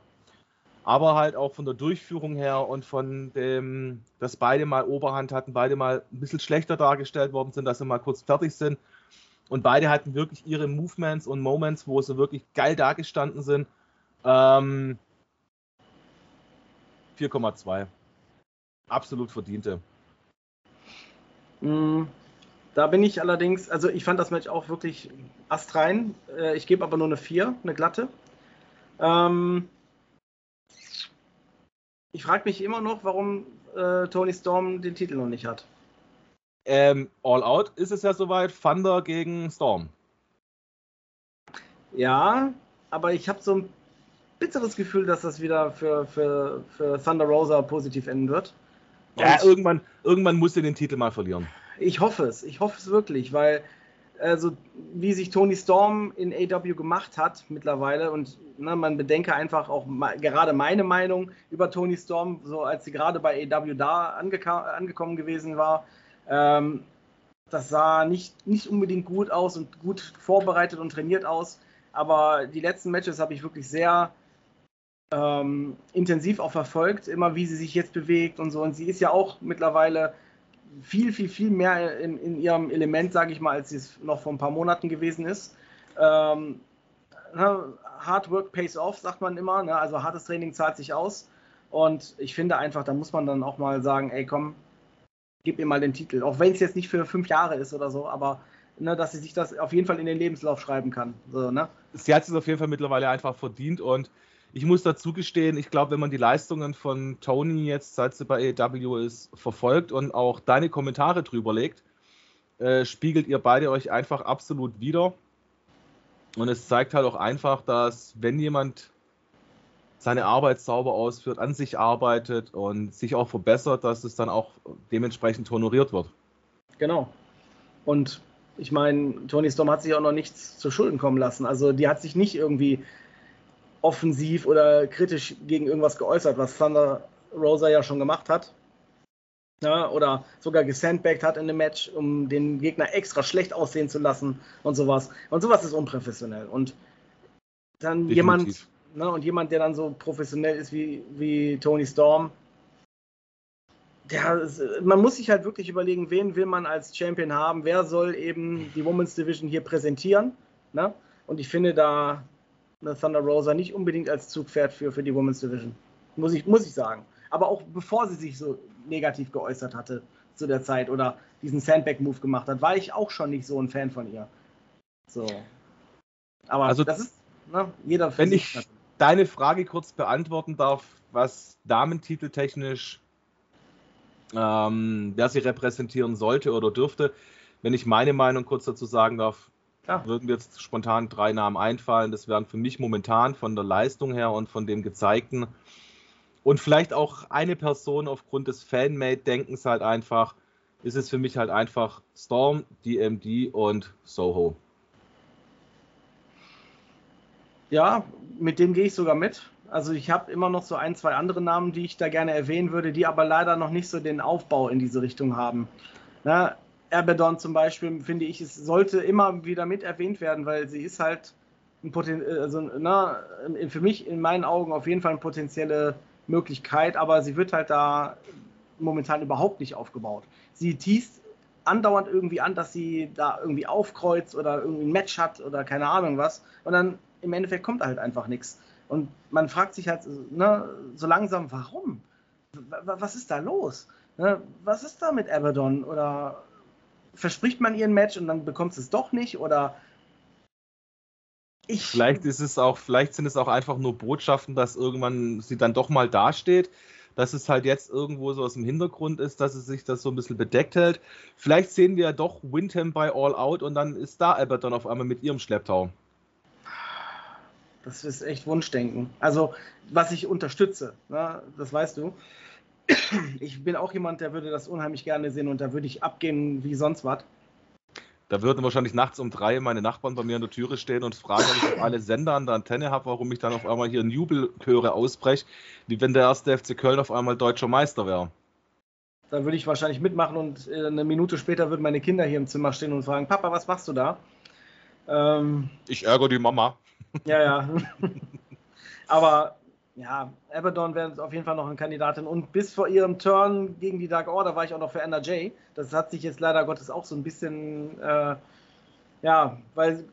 Speaker 1: aber halt auch von der Durchführung her und von dem, dass beide mal Oberhand hatten, beide mal ein bisschen schlechter dargestellt worden sind, dass sie mal kurz fertig sind. Und beide hatten wirklich ihre Movements und Moments, wo sie wirklich geil dargestanden sind. Ähm, 4,2. Absolut verdiente.
Speaker 2: Mm, da bin ich allerdings, also ich fand das Match auch wirklich astrein. Äh, ich gebe aber nur eine 4, eine glatte. Ähm, ich frage mich immer noch, warum äh, Tony Storm den Titel noch nicht hat.
Speaker 1: Ähm, All Out ist es ja soweit, Thunder gegen Storm.
Speaker 2: Ja, aber ich habe so ein bitteres Gefühl, dass das wieder für, für, für Thunder Rosa positiv enden wird.
Speaker 1: Ja, irgendwann, irgendwann muss er den Titel mal verlieren.
Speaker 2: Ich hoffe es. Ich hoffe es wirklich, weil also wie sich Tony Storm in AW gemacht hat mittlerweile und ne, man bedenke einfach auch ma gerade meine Meinung über Tony Storm, so als sie gerade bei AW da angekommen gewesen war. Ähm, das sah nicht, nicht unbedingt gut aus und gut vorbereitet und trainiert aus, aber die letzten Matches habe ich wirklich sehr ähm, intensiv auch verfolgt, immer wie sie sich jetzt bewegt und so. Und sie ist ja auch mittlerweile viel, viel, viel mehr in, in ihrem Element, sage ich mal, als es noch vor ein paar Monaten gewesen ist. Ähm, ne, Hard Work pays off, sagt man immer. Ne? Also hartes Training zahlt sich aus. Und ich finde einfach, da muss man dann auch mal sagen, ey komm, gib mir mal den Titel. Auch wenn es jetzt nicht für fünf Jahre ist oder so, aber ne, dass sie sich das auf jeden Fall in den Lebenslauf schreiben kann. So, ne?
Speaker 1: Sie hat es auf jeden Fall mittlerweile einfach verdient und ich muss dazu gestehen, ich glaube, wenn man die Leistungen von Tony jetzt, seit sie bei AEW ist, verfolgt und auch deine Kommentare drüber legt, äh, spiegelt ihr beide euch einfach absolut wieder. Und es zeigt halt auch einfach, dass wenn jemand seine Arbeit sauber ausführt, an sich arbeitet und sich auch verbessert, dass es dann auch dementsprechend honoriert wird.
Speaker 2: Genau. Und ich meine, Tony Storm hat sich auch noch nichts zu Schulden kommen lassen. Also die hat sich nicht irgendwie offensiv oder kritisch gegen irgendwas geäußert, was Thunder Rosa ja schon gemacht hat. Ja, oder sogar gesandbagged hat in dem Match, um den Gegner extra schlecht aussehen zu lassen und sowas. Und sowas ist unprofessionell. Und dann Definitiv. jemand, ne, und jemand, der dann so professionell ist wie, wie Tony Storm, der, man muss sich halt wirklich überlegen, wen will man als Champion haben, wer soll eben die Women's Division hier präsentieren. Ne? Und ich finde, da Thunder Rosa nicht unbedingt als Zugpferd für, für die Women's Division. Muss ich, muss ich sagen. Aber auch bevor sie sich so negativ geäußert hatte zu der Zeit oder diesen Sandbag-Move gemacht hat, war ich auch schon nicht so ein Fan von ihr. So.
Speaker 1: Aber also, das ist, ne, jeder Wenn ich deine Frage kurz beantworten darf, was Damentiteltechnisch, ähm, wer sie repräsentieren sollte oder dürfte, wenn ich meine Meinung kurz dazu sagen darf, Klar. Würden mir jetzt spontan drei Namen einfallen. Das wären für mich momentan von der Leistung her und von dem Gezeigten und vielleicht auch eine Person aufgrund des Fanmade-Denkens halt einfach, ist es für mich halt einfach Storm, DMD und Soho.
Speaker 2: Ja, mit dem gehe ich sogar mit. Also ich habe immer noch so ein, zwei andere Namen, die ich da gerne erwähnen würde, die aber leider noch nicht so den Aufbau in diese Richtung haben. Na, Abaddon zum Beispiel, finde ich, es sollte immer wieder mit erwähnt werden, weil sie ist halt ein Poten also, na, für mich in meinen Augen auf jeden Fall eine potenzielle Möglichkeit, aber sie wird halt da momentan überhaupt nicht aufgebaut. Sie teast andauernd irgendwie an, dass sie da irgendwie aufkreuzt oder irgendwie ein Match hat oder keine Ahnung was und dann im Endeffekt kommt halt einfach nichts. Und man fragt sich halt ne, so langsam, warum? Was ist da los? Ne, was ist da mit Abaddon? Oder verspricht man ihr ein Match und dann bekommt es doch nicht oder
Speaker 1: ich vielleicht ist es auch, vielleicht sind es auch einfach nur Botschaften, dass irgendwann sie dann doch mal dasteht, dass es halt jetzt irgendwo so aus dem Hintergrund ist, dass es sich das so ein bisschen bedeckt hält. Vielleicht sehen wir ja doch Windham bei All Out und dann ist da Albert dann auf einmal mit ihrem Schlepptau.
Speaker 2: Das ist echt Wunschdenken. Also, was ich unterstütze, ne, das weißt du ich bin auch jemand, der würde das unheimlich gerne sehen und da würde ich abgehen wie sonst was.
Speaker 1: Da würden wahrscheinlich nachts um drei meine Nachbarn bei mir an der Türe stehen und fragen, ob ich auf alle Sender an der Antenne habe, warum ich dann auf einmal hier in Jubelchöre ausbreche, wie wenn der erste FC Köln auf einmal deutscher Meister wäre.
Speaker 2: Da würde ich wahrscheinlich mitmachen und äh, eine Minute später würden meine Kinder hier im Zimmer stehen und fragen, Papa, was machst du da?
Speaker 1: Ähm, ich ärgere die Mama.
Speaker 2: Ja, ja. Aber ja, Abaddon wäre auf jeden Fall noch eine Kandidatin. Und bis vor ihrem Turn gegen die Dark Order war ich auch noch für NRJ. Das hat sich jetzt leider Gottes auch so ein bisschen, äh, ja, weil,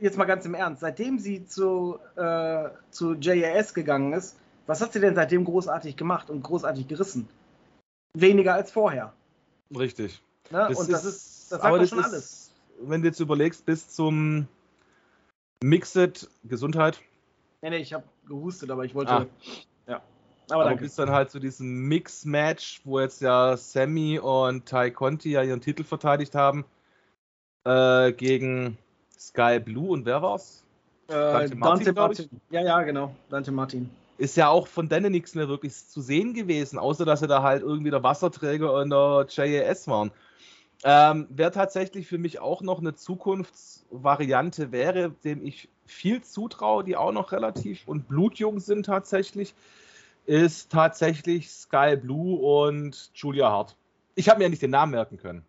Speaker 2: jetzt mal ganz im Ernst, seitdem sie zu, äh, zu JAS gegangen ist, was hat sie denn seitdem großartig gemacht und großartig gerissen? Weniger als vorher.
Speaker 1: Richtig.
Speaker 2: Ne? Das und das ist, das sagt das schon
Speaker 1: ist, alles. Wenn du jetzt überlegst, bis zum Mixed Gesundheit.
Speaker 2: Nee, nee, ich habe gehustet, aber ich wollte.
Speaker 1: Ah. Ja. Aber, aber bis dann halt zu diesem Mix-Match, wo jetzt ja Sammy und Ty Conti ja ihren Titel verteidigt haben, äh, gegen Sky Blue und wer war's?
Speaker 2: Äh, Dante, Martin, Dante Martin. Ja, ja, genau. Dante Martin.
Speaker 1: Ist ja auch von denen nichts mehr wirklich zu sehen gewesen, außer dass sie da halt irgendwie der Wasserträger und der JAS waren. Ähm, wer tatsächlich für mich auch noch eine Zukunftsvariante wäre, dem ich viel zutraue, die auch noch relativ und blutjung sind tatsächlich, ist tatsächlich Sky Blue und Julia Hart. Ich habe mir ja nicht den Namen merken können.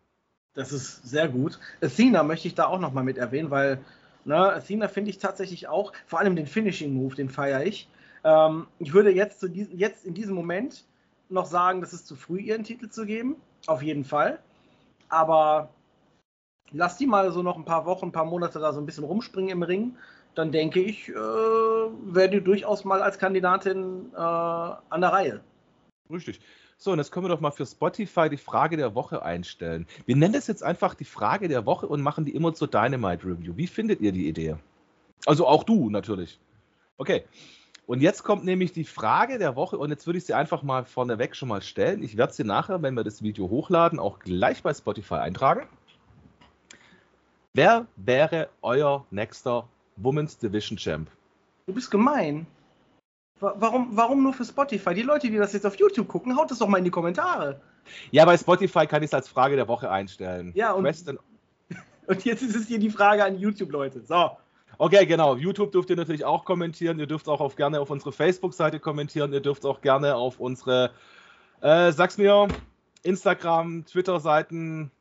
Speaker 2: Das ist sehr gut. Athena möchte ich da auch nochmal mit erwähnen, weil ne, Athena finde ich tatsächlich auch, vor allem den Finishing Move, den feiere ich. Ähm, ich würde jetzt, zu diesem, jetzt in diesem Moment noch sagen, das ist zu früh, ihren Titel zu geben. Auf jeden Fall. Aber lass die mal so noch ein paar Wochen, ein paar Monate da so ein bisschen rumspringen im Ring. Dann denke ich, äh, wäre die durchaus mal als Kandidatin äh, an der Reihe.
Speaker 1: Richtig. So, und jetzt können wir doch mal für Spotify die Frage der Woche einstellen. Wir nennen das jetzt einfach die Frage der Woche und machen die immer zur Dynamite Review. Wie findet ihr die Idee? Also auch du natürlich. Okay. Und jetzt kommt nämlich die Frage der Woche und jetzt würde ich sie einfach mal vorneweg schon mal stellen. Ich werde sie nachher, wenn wir das Video hochladen, auch gleich bei Spotify eintragen. Wer wäre euer nächster Women's Division Champ?
Speaker 2: Du bist gemein. Warum, warum nur für Spotify? Die Leute, die das jetzt auf YouTube gucken, haut das doch mal in die Kommentare.
Speaker 1: Ja, bei Spotify kann ich es als Frage der Woche einstellen.
Speaker 2: Ja, und, und jetzt ist es hier die Frage an YouTube, Leute. So.
Speaker 1: Okay, genau. YouTube dürft ihr natürlich auch kommentieren. Ihr dürft auch auf, gerne auf unsere Facebook-Seite kommentieren. Ihr dürft auch gerne auf unsere, äh, sag's mir, Instagram, Twitter-Seiten.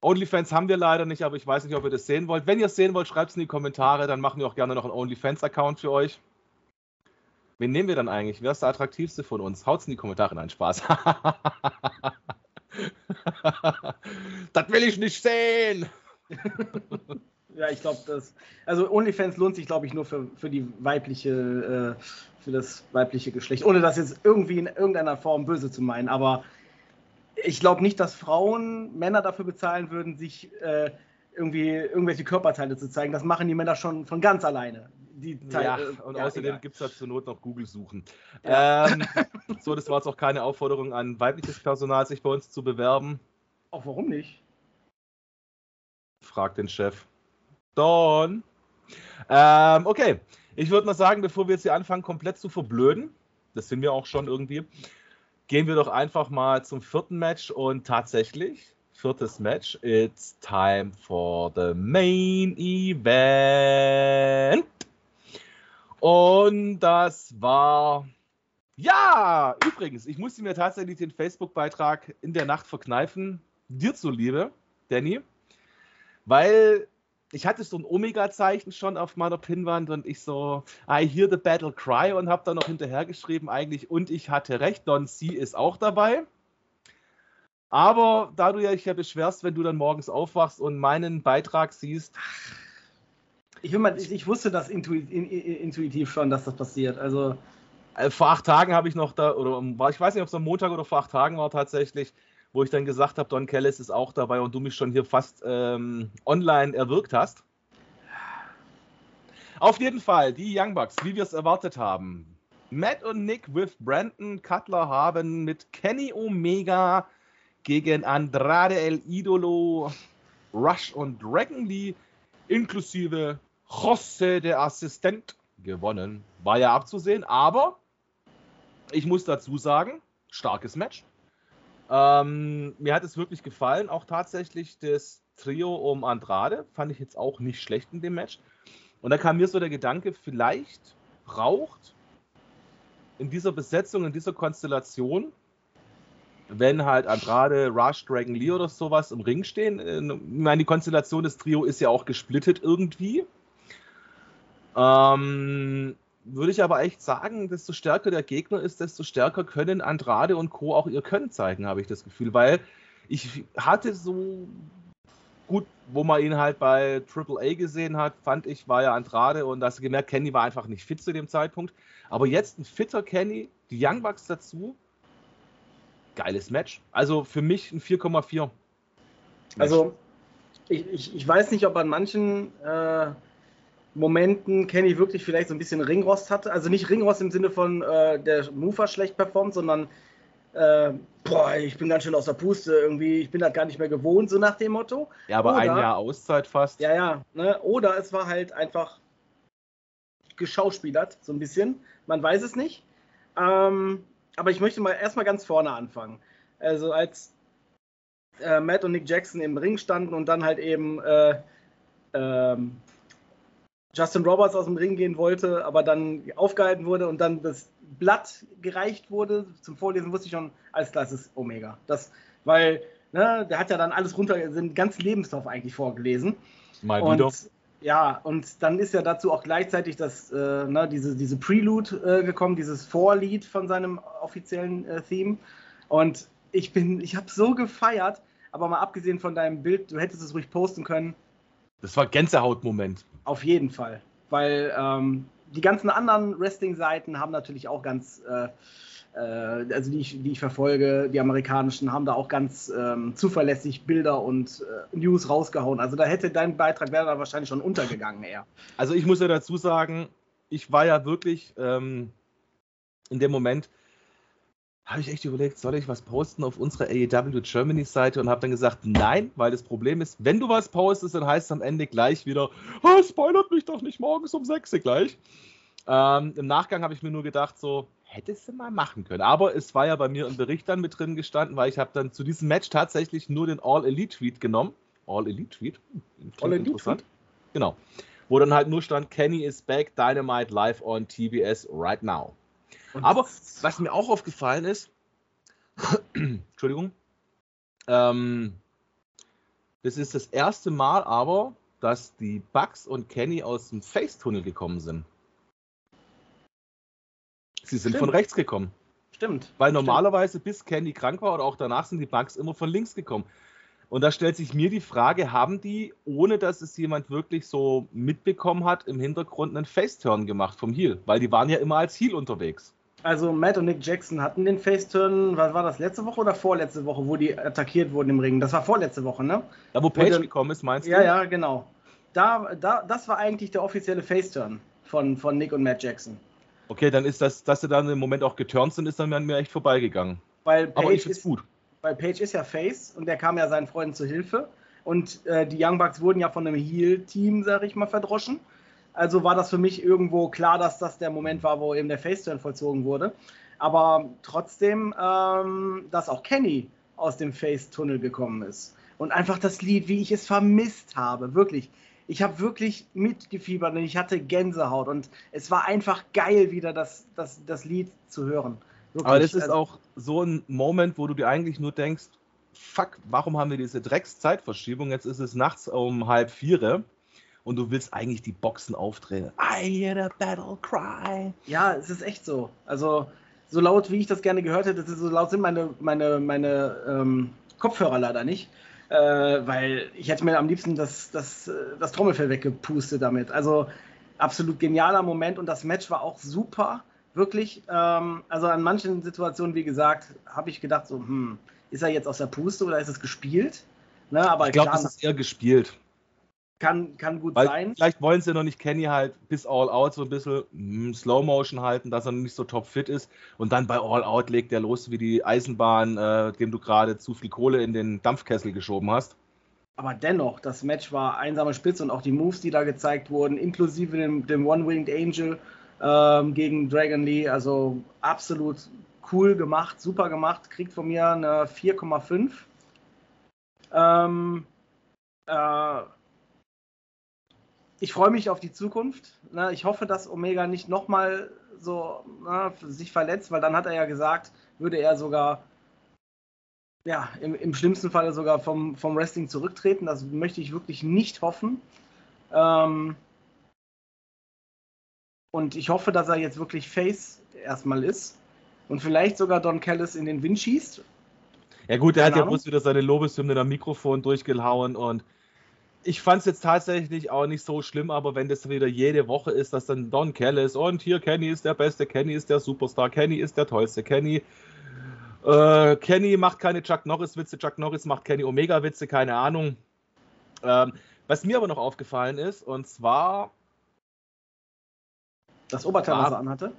Speaker 1: OnlyFans haben wir leider nicht, aber ich weiß nicht, ob ihr das sehen wollt. Wenn ihr es sehen wollt, schreibt es in die Kommentare. Dann machen wir auch gerne noch einen OnlyFans-Account für euch. Wen nehmen wir dann eigentlich? Wer ist der attraktivste von uns? Haut's in die Kommentare. Nein, Spaß. das will ich nicht sehen.
Speaker 2: Ja, ich glaube, das. Also OnlyFans lohnt sich, glaube ich, nur für, für die weibliche, äh, für das weibliche Geschlecht. Ohne das jetzt irgendwie in irgendeiner Form böse zu meinen. Aber ich glaube nicht, dass Frauen Männer dafür bezahlen würden, sich äh, irgendwie irgendwelche Körperteile zu zeigen. Das machen die Männer schon von ganz alleine. Die
Speaker 1: Teile, ja, äh, und ja, außerdem gibt es da zur Not noch Google suchen. Ja. Ähm, so, das war jetzt auch keine Aufforderung an weibliches Personal, sich bei uns zu bewerben.
Speaker 2: Auch warum nicht?
Speaker 1: Frag den Chef. Don. Ähm, okay, ich würde mal sagen, bevor wir jetzt hier anfangen, komplett zu verblöden, das sind wir auch schon irgendwie, gehen wir doch einfach mal zum vierten Match und tatsächlich, viertes Match, it's time for the main event. Und das war. Ja, übrigens, ich musste mir tatsächlich den Facebook-Beitrag in der Nacht verkneifen, dir zuliebe, Danny, weil ich hatte so ein Omega-Zeichen schon auf meiner Pinnwand und ich so, I hear the battle cry und habe dann noch hinterhergeschrieben eigentlich und ich hatte recht, Don C ist auch dabei. Aber da du ja dich ja beschwerst, wenn du dann morgens aufwachst und meinen Beitrag siehst.
Speaker 2: Ich, mal, ich, ich wusste das intuitiv schon, dass das passiert. Also
Speaker 1: äh, vor acht Tagen habe ich noch da, oder ich weiß nicht, ob es am Montag oder vor acht Tagen war tatsächlich, wo ich dann gesagt habe, Don Kellis ist auch dabei und du mich schon hier fast ähm, online erwirkt hast. Auf jeden Fall, die Young Bucks, wie wir es erwartet haben. Matt und Nick with Brandon Cutler haben mit Kenny Omega gegen Andrade El Idolo, Rush und Dragon Lee inklusive José der Assistent gewonnen. War ja abzusehen, aber ich muss dazu sagen, starkes Match. Ähm, mir hat es wirklich gefallen. Auch tatsächlich das Trio um Andrade fand ich jetzt auch nicht schlecht in dem Match. Und da kam mir so der Gedanke, vielleicht braucht in dieser Besetzung, in dieser Konstellation, wenn halt Andrade, Rush, Dragon Lee oder sowas im Ring stehen. Äh, ich meine, die Konstellation des Trio ist ja auch gesplittet irgendwie. Ähm, würde ich aber echt sagen, desto stärker der Gegner ist, desto stärker können Andrade und Co. auch ihr Können zeigen, habe ich das Gefühl. Weil ich hatte so gut, wo man ihn halt bei AAA gesehen hat, fand ich, war ja Andrade und hast du gemerkt, Kenny war einfach nicht fit zu dem Zeitpunkt. Aber jetzt ein fitter Kenny, die Young Bucks dazu. Geiles Match. Also für mich ein 4,4.
Speaker 2: Also ich, ich, ich, weiß nicht, ob an manchen äh Momenten Kenny wirklich vielleicht so ein bisschen Ringrost hatte. Also nicht Ringrost im Sinne von äh, der Mover schlecht performt, sondern äh, boah, ich bin ganz schön aus der Puste, irgendwie, ich bin das gar nicht mehr gewohnt, so nach dem Motto.
Speaker 1: Ja, aber Oder, ein Jahr Auszeit fast.
Speaker 2: Ja, ja. Ne? Oder es war halt einfach geschauspielert, so ein bisschen. Man weiß es nicht. Ähm, aber ich möchte mal erstmal ganz vorne anfangen. Also als äh, Matt und Nick Jackson im Ring standen und dann halt eben äh, ähm, Justin Roberts aus dem Ring gehen wollte, aber dann aufgehalten wurde und dann das Blatt gereicht wurde zum Vorlesen, wusste ich schon, alles klar, es ist Omega. Das, weil, ne, der hat ja dann alles runter, den ganzen Lebenslauf eigentlich vorgelesen.
Speaker 1: Mal wieder.
Speaker 2: Und, ja, und dann ist ja dazu auch gleichzeitig das, äh, ne, diese, diese Prelude äh, gekommen, dieses Vorlied von seinem offiziellen äh, Theme. Und ich bin, ich habe so gefeiert, aber mal abgesehen von deinem Bild, du hättest es ruhig posten können.
Speaker 1: Das war Gänsehautmoment.
Speaker 2: Auf jeden Fall. Weil ähm, die ganzen anderen Wrestling-Seiten haben natürlich auch ganz, äh, äh, also die ich, die ich verfolge, die amerikanischen, haben da auch ganz ähm, zuverlässig Bilder und äh, News rausgehauen. Also da hätte dein Beitrag wäre da wahrscheinlich schon untergegangen eher.
Speaker 1: Also ich muss ja dazu sagen, ich war ja wirklich ähm, in dem Moment, habe ich echt überlegt, soll ich was posten auf unserer AEW Germany Seite und habe dann gesagt, nein, weil das Problem ist, wenn du was postest, dann heißt es am Ende gleich wieder, oh, spoilert mich doch nicht morgens um 6 gleich. Ähm, Im Nachgang habe ich mir nur gedacht, so, hättest du mal machen können. Aber es war ja bei mir im Bericht dann mit drin gestanden, weil ich habe dann zu diesem Match tatsächlich nur den All-Elite-Tweet genommen. All-Elite-Tweet?
Speaker 2: All-Elite-Tweet?
Speaker 1: Genau. Wo dann halt nur stand, Kenny is back, Dynamite live on TBS right now. Aber was mir auch aufgefallen ist, Entschuldigung, ähm, das ist das erste Mal aber, dass die Bugs und Kenny aus dem Face-Tunnel gekommen sind. Sie sind Stimmt. von rechts gekommen.
Speaker 2: Stimmt.
Speaker 1: Weil normalerweise, Stimmt. bis Kenny krank war oder auch danach, sind die Bugs immer von links gekommen. Und da stellt sich mir die Frage, haben die, ohne dass es jemand wirklich so mitbekommen hat, im Hintergrund einen Face-Turn gemacht vom Heel? Weil die waren ja immer als Heel unterwegs.
Speaker 2: Also Matt und Nick Jackson hatten den Faceturn, was war das, letzte Woche oder vorletzte Woche, wo die attackiert wurden im Ring? Das war vorletzte Woche, ne?
Speaker 1: Da, wo Page gekommen ist, meinst du?
Speaker 2: Ja, ja, genau. Da, da, das war eigentlich der offizielle Faceturn von, von Nick und Matt Jackson.
Speaker 1: Okay, dann ist das, dass sie dann im Moment auch geturnt sind, ist dann mir echt vorbeigegangen.
Speaker 2: Weil Page Aber ich ist gut. Weil Page ist ja Face und der kam ja seinen Freunden zur Hilfe. Und äh, die Young Bucks wurden ja von einem Heal-Team, sag ich mal, verdroschen. Also war das für mich irgendwo klar, dass das der Moment war, wo eben der Faceturn vollzogen wurde. Aber trotzdem, ähm, dass auch Kenny aus dem Face-Tunnel gekommen ist. Und einfach das Lied, wie ich es vermisst habe, wirklich. Ich habe wirklich mitgefiebert und ich hatte Gänsehaut und es war einfach geil, wieder das, das, das Lied zu hören.
Speaker 1: Wirklich. Aber das ist also, auch so ein Moment, wo du dir eigentlich nur denkst, fuck, warum haben wir diese Dreckszeitverschiebung? Jetzt ist es nachts um halb vier und du willst eigentlich die Boxen aufdrehen. I hear the battle cry.
Speaker 2: Ja, es ist echt so. Also so laut, wie ich das gerne gehört hätte, so laut sind meine, meine, meine ähm, Kopfhörer leider nicht. Äh, weil ich hätte mir am liebsten das, das, das Trommelfell weggepustet damit. Also absolut genialer Moment und das Match war auch super, wirklich. Ähm, also an manchen Situationen, wie gesagt, habe ich gedacht, so, hm, ist er jetzt aus der Puste oder ist es gespielt?
Speaker 1: Ne, aber ich glaube, es ist eher gespielt.
Speaker 2: Kann, kann gut Weil sein.
Speaker 1: Vielleicht wollen sie noch nicht Kenny halt bis All Out so ein bisschen mm, Slow Motion halten, dass er nicht so top fit ist. Und dann bei All Out legt er los wie die Eisenbahn, äh, dem du gerade zu viel Kohle in den Dampfkessel geschoben hast.
Speaker 2: Aber dennoch, das Match war einsame Spitze und auch die Moves, die da gezeigt wurden, inklusive dem, dem One-Winged Angel ähm, gegen Dragon Lee, also absolut cool gemacht, super gemacht, kriegt von mir eine 4,5. Ähm, äh, ich freue mich auf die Zukunft. Ne? Ich hoffe, dass Omega nicht nochmal so na, ne, sich verletzt, weil dann hat er ja gesagt, würde er sogar ja, im, im schlimmsten Falle sogar vom, vom Wrestling zurücktreten. Das möchte ich wirklich nicht hoffen. Ähm, und ich hoffe, dass er jetzt wirklich Face erstmal ist und vielleicht sogar Don Callis in den Wind schießt.
Speaker 1: Ja gut, er hat ja bloß wieder seine Lobeshymne am Mikrofon durchgehauen und ich fand es jetzt tatsächlich auch nicht so schlimm, aber wenn das wieder jede Woche ist, dass dann Don Callis und hier Kenny ist der Beste, Kenny ist der Superstar, Kenny ist der Tollste, Kenny. Äh, Kenny macht keine Chuck Norris-Witze, Chuck Norris macht Kenny Omega-Witze, keine Ahnung. Ähm, was mir aber noch aufgefallen ist, und zwar.
Speaker 2: Das Oberteil, was er anhatte?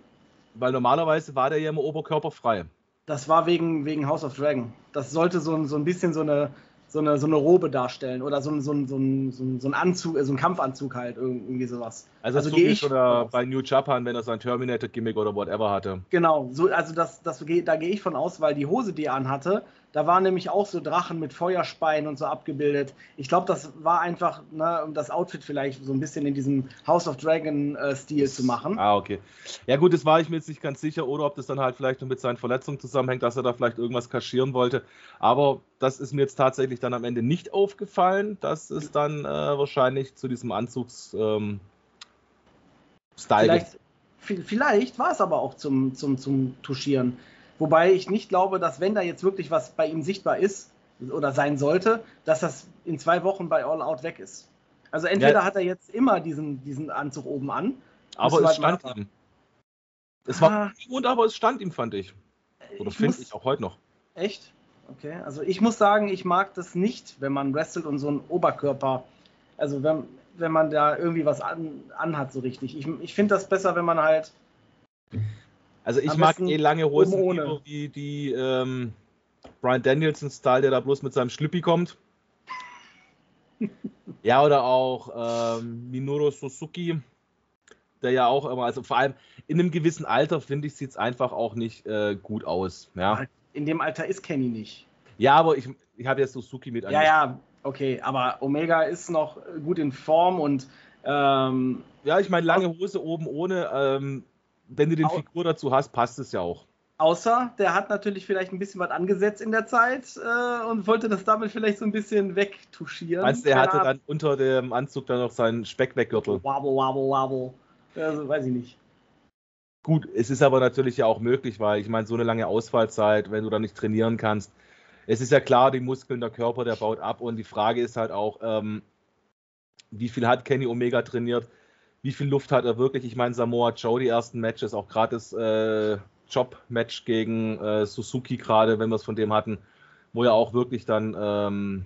Speaker 1: Weil normalerweise war der ja immer oberkörperfrei.
Speaker 2: Das war wegen, wegen House of Dragon. Das sollte so, so ein bisschen so eine, so eine, so eine Robe darstellen oder so, so, so, so, so ein Anzug, so ein Kampfanzug halt, irgendwie sowas.
Speaker 1: Also, also so ich oder bei New Japan, wenn er sein Terminator-Gimmick oder whatever hatte.
Speaker 2: Genau, so, also das, das, da gehe ich von aus, weil die Hose, die er anhatte, da waren nämlich auch so Drachen mit Feuerspeien und so abgebildet. Ich glaube, das war einfach, ne, um das Outfit vielleicht so ein bisschen in diesem House of Dragon-Stil äh, zu machen.
Speaker 1: Ah, okay. Ja, gut, das war ich mir jetzt nicht ganz sicher, oder ob das dann halt vielleicht noch mit seinen Verletzungen zusammenhängt, dass er da vielleicht irgendwas kaschieren wollte. Aber das ist mir jetzt tatsächlich dann am Ende nicht aufgefallen, dass es dann äh, wahrscheinlich zu diesem Anzugs-Style ähm,
Speaker 2: vielleicht, vielleicht war es aber auch zum, zum, zum Touchieren. Wobei ich nicht glaube, dass wenn da jetzt wirklich was bei ihm sichtbar ist oder sein sollte, dass das in zwei Wochen bei All Out weg ist. Also entweder ja. hat er jetzt immer diesen, diesen Anzug oben an.
Speaker 1: Aber es stand ihm. Es war ah. und aber es stand ihm, fand ich. Oder finde ich auch heute noch.
Speaker 2: Echt? Okay, also ich muss sagen, ich mag das nicht, wenn man wrestelt und so einen Oberkörper, also wenn, wenn man da irgendwie was an, anhat, so richtig. Ich, ich finde das besser, wenn man halt
Speaker 1: also ich Am mag eh lange Hosen lieber wie die ähm, Brian Danielson-Style, der da bloß mit seinem Schlüppi kommt. ja, oder auch ähm, Minoru Suzuki, der ja auch immer, also vor allem in einem gewissen Alter, finde ich, sieht es einfach auch nicht äh, gut aus. Ja.
Speaker 2: In dem Alter ist Kenny nicht.
Speaker 1: Ja, aber ich, ich habe ja Suzuki mit
Speaker 2: Ja, ja, okay, aber Omega ist noch gut in Form und ähm,
Speaker 1: ja, ich meine, lange Hose oben ohne, ähm, wenn du den Figur dazu hast, passt es ja auch.
Speaker 2: Außer der hat natürlich vielleicht ein bisschen was angesetzt in der Zeit äh, und wollte das damit vielleicht so ein bisschen wegtuschieren.
Speaker 1: Meinst du, er hatte dann unter dem Anzug dann noch seinen Speckweggürtel?
Speaker 2: Wabble, wabble, wabble. Also, weiß ich nicht.
Speaker 1: Gut, es ist aber natürlich ja auch möglich, weil ich meine, so eine lange Ausfallzeit, wenn du da nicht trainieren kannst, es ist ja klar, die Muskeln, der Körper, der baut ab und die Frage ist halt auch, ähm, wie viel hat Kenny Omega trainiert? Wie viel Luft hat er wirklich? Ich meine, Samoa Joe, die ersten Matches, auch gerade das äh, Job-Match gegen äh, Suzuki gerade, wenn wir es von dem hatten, wo ja auch wirklich dann ähm,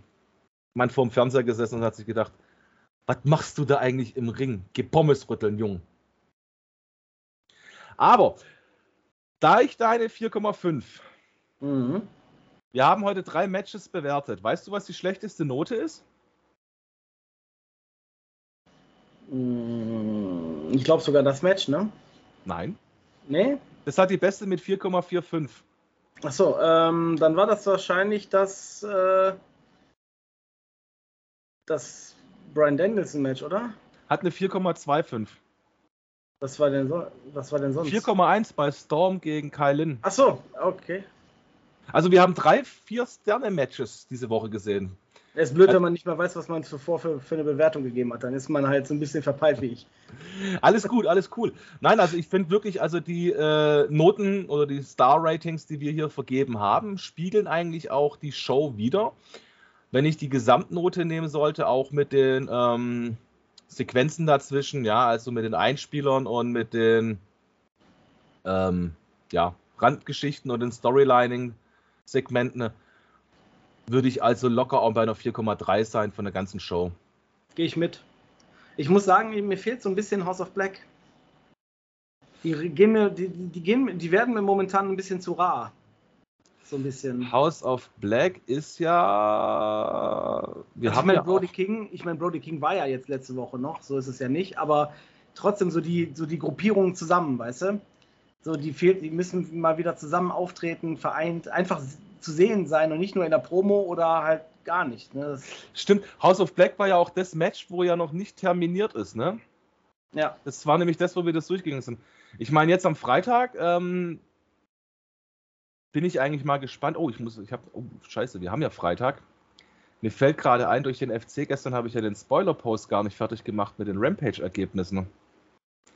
Speaker 1: man vorm Fernseher gesessen und hat sich gedacht, was machst du da eigentlich im Ring? Geh Pommes rütteln, Jung. Aber da ich deine 4,5. Mhm. Wir haben heute drei Matches bewertet. Weißt du, was die schlechteste Note ist?
Speaker 2: Ich glaube sogar das Match, ne?
Speaker 1: Nein.
Speaker 2: Nee?
Speaker 1: Das hat die beste mit 4,45.
Speaker 2: Achso, ähm, dann war das wahrscheinlich das, äh, das Brian Danielson Match, oder?
Speaker 1: Hat eine 4,25.
Speaker 2: Was war denn, so, was war denn sonst?
Speaker 1: 4,1 bei Storm gegen Kyle Lynn.
Speaker 2: Achso, okay.
Speaker 1: Also wir haben drei, vier Sterne-Matches diese Woche gesehen.
Speaker 2: Es ist blöd, wenn man nicht mehr weiß, was man zuvor für, für eine Bewertung gegeben hat. Dann ist man halt so ein bisschen verpeilt wie ich.
Speaker 1: Alles gut, alles cool. Nein, also ich finde wirklich, also die äh, Noten oder die Star-Ratings, die wir hier vergeben haben, spiegeln eigentlich auch die Show wieder. Wenn ich die Gesamtnote nehmen sollte, auch mit den ähm, Sequenzen dazwischen, ja, also mit den Einspielern und mit den ähm, ja, Randgeschichten und den Storylining-Segmenten, würde ich also locker auch bei einer 4,3 sein von der ganzen Show.
Speaker 2: Gehe ich mit. Ich muss sagen, mir fehlt so ein bisschen House of Black. Die, gehen mir, die, die, gehen, die werden mir momentan ein bisschen zu rar. So ein bisschen.
Speaker 1: House of Black ist ja.
Speaker 2: Wir also haben ich meine, ja Brody King, ich meine, Brody King war ja jetzt letzte Woche noch, so ist es ja nicht, aber trotzdem so die, so die Gruppierungen zusammen, weißt du? So, die fehlt, die müssen mal wieder zusammen auftreten, vereint, einfach zu sehen sein und nicht nur in der Promo oder halt gar nicht. Ne?
Speaker 1: Stimmt, House of Black war ja auch das Match, wo ja noch nicht terminiert ist, ne?
Speaker 2: Ja.
Speaker 1: Das war nämlich das, wo wir das durchgegangen sind. Ich meine, jetzt am Freitag ähm, bin ich eigentlich mal gespannt. Oh, ich muss, ich habe, oh, scheiße, wir haben ja Freitag. Mir fällt gerade ein, durch den FC gestern habe ich ja den Spoiler-Post gar nicht fertig gemacht mit den Rampage-Ergebnissen.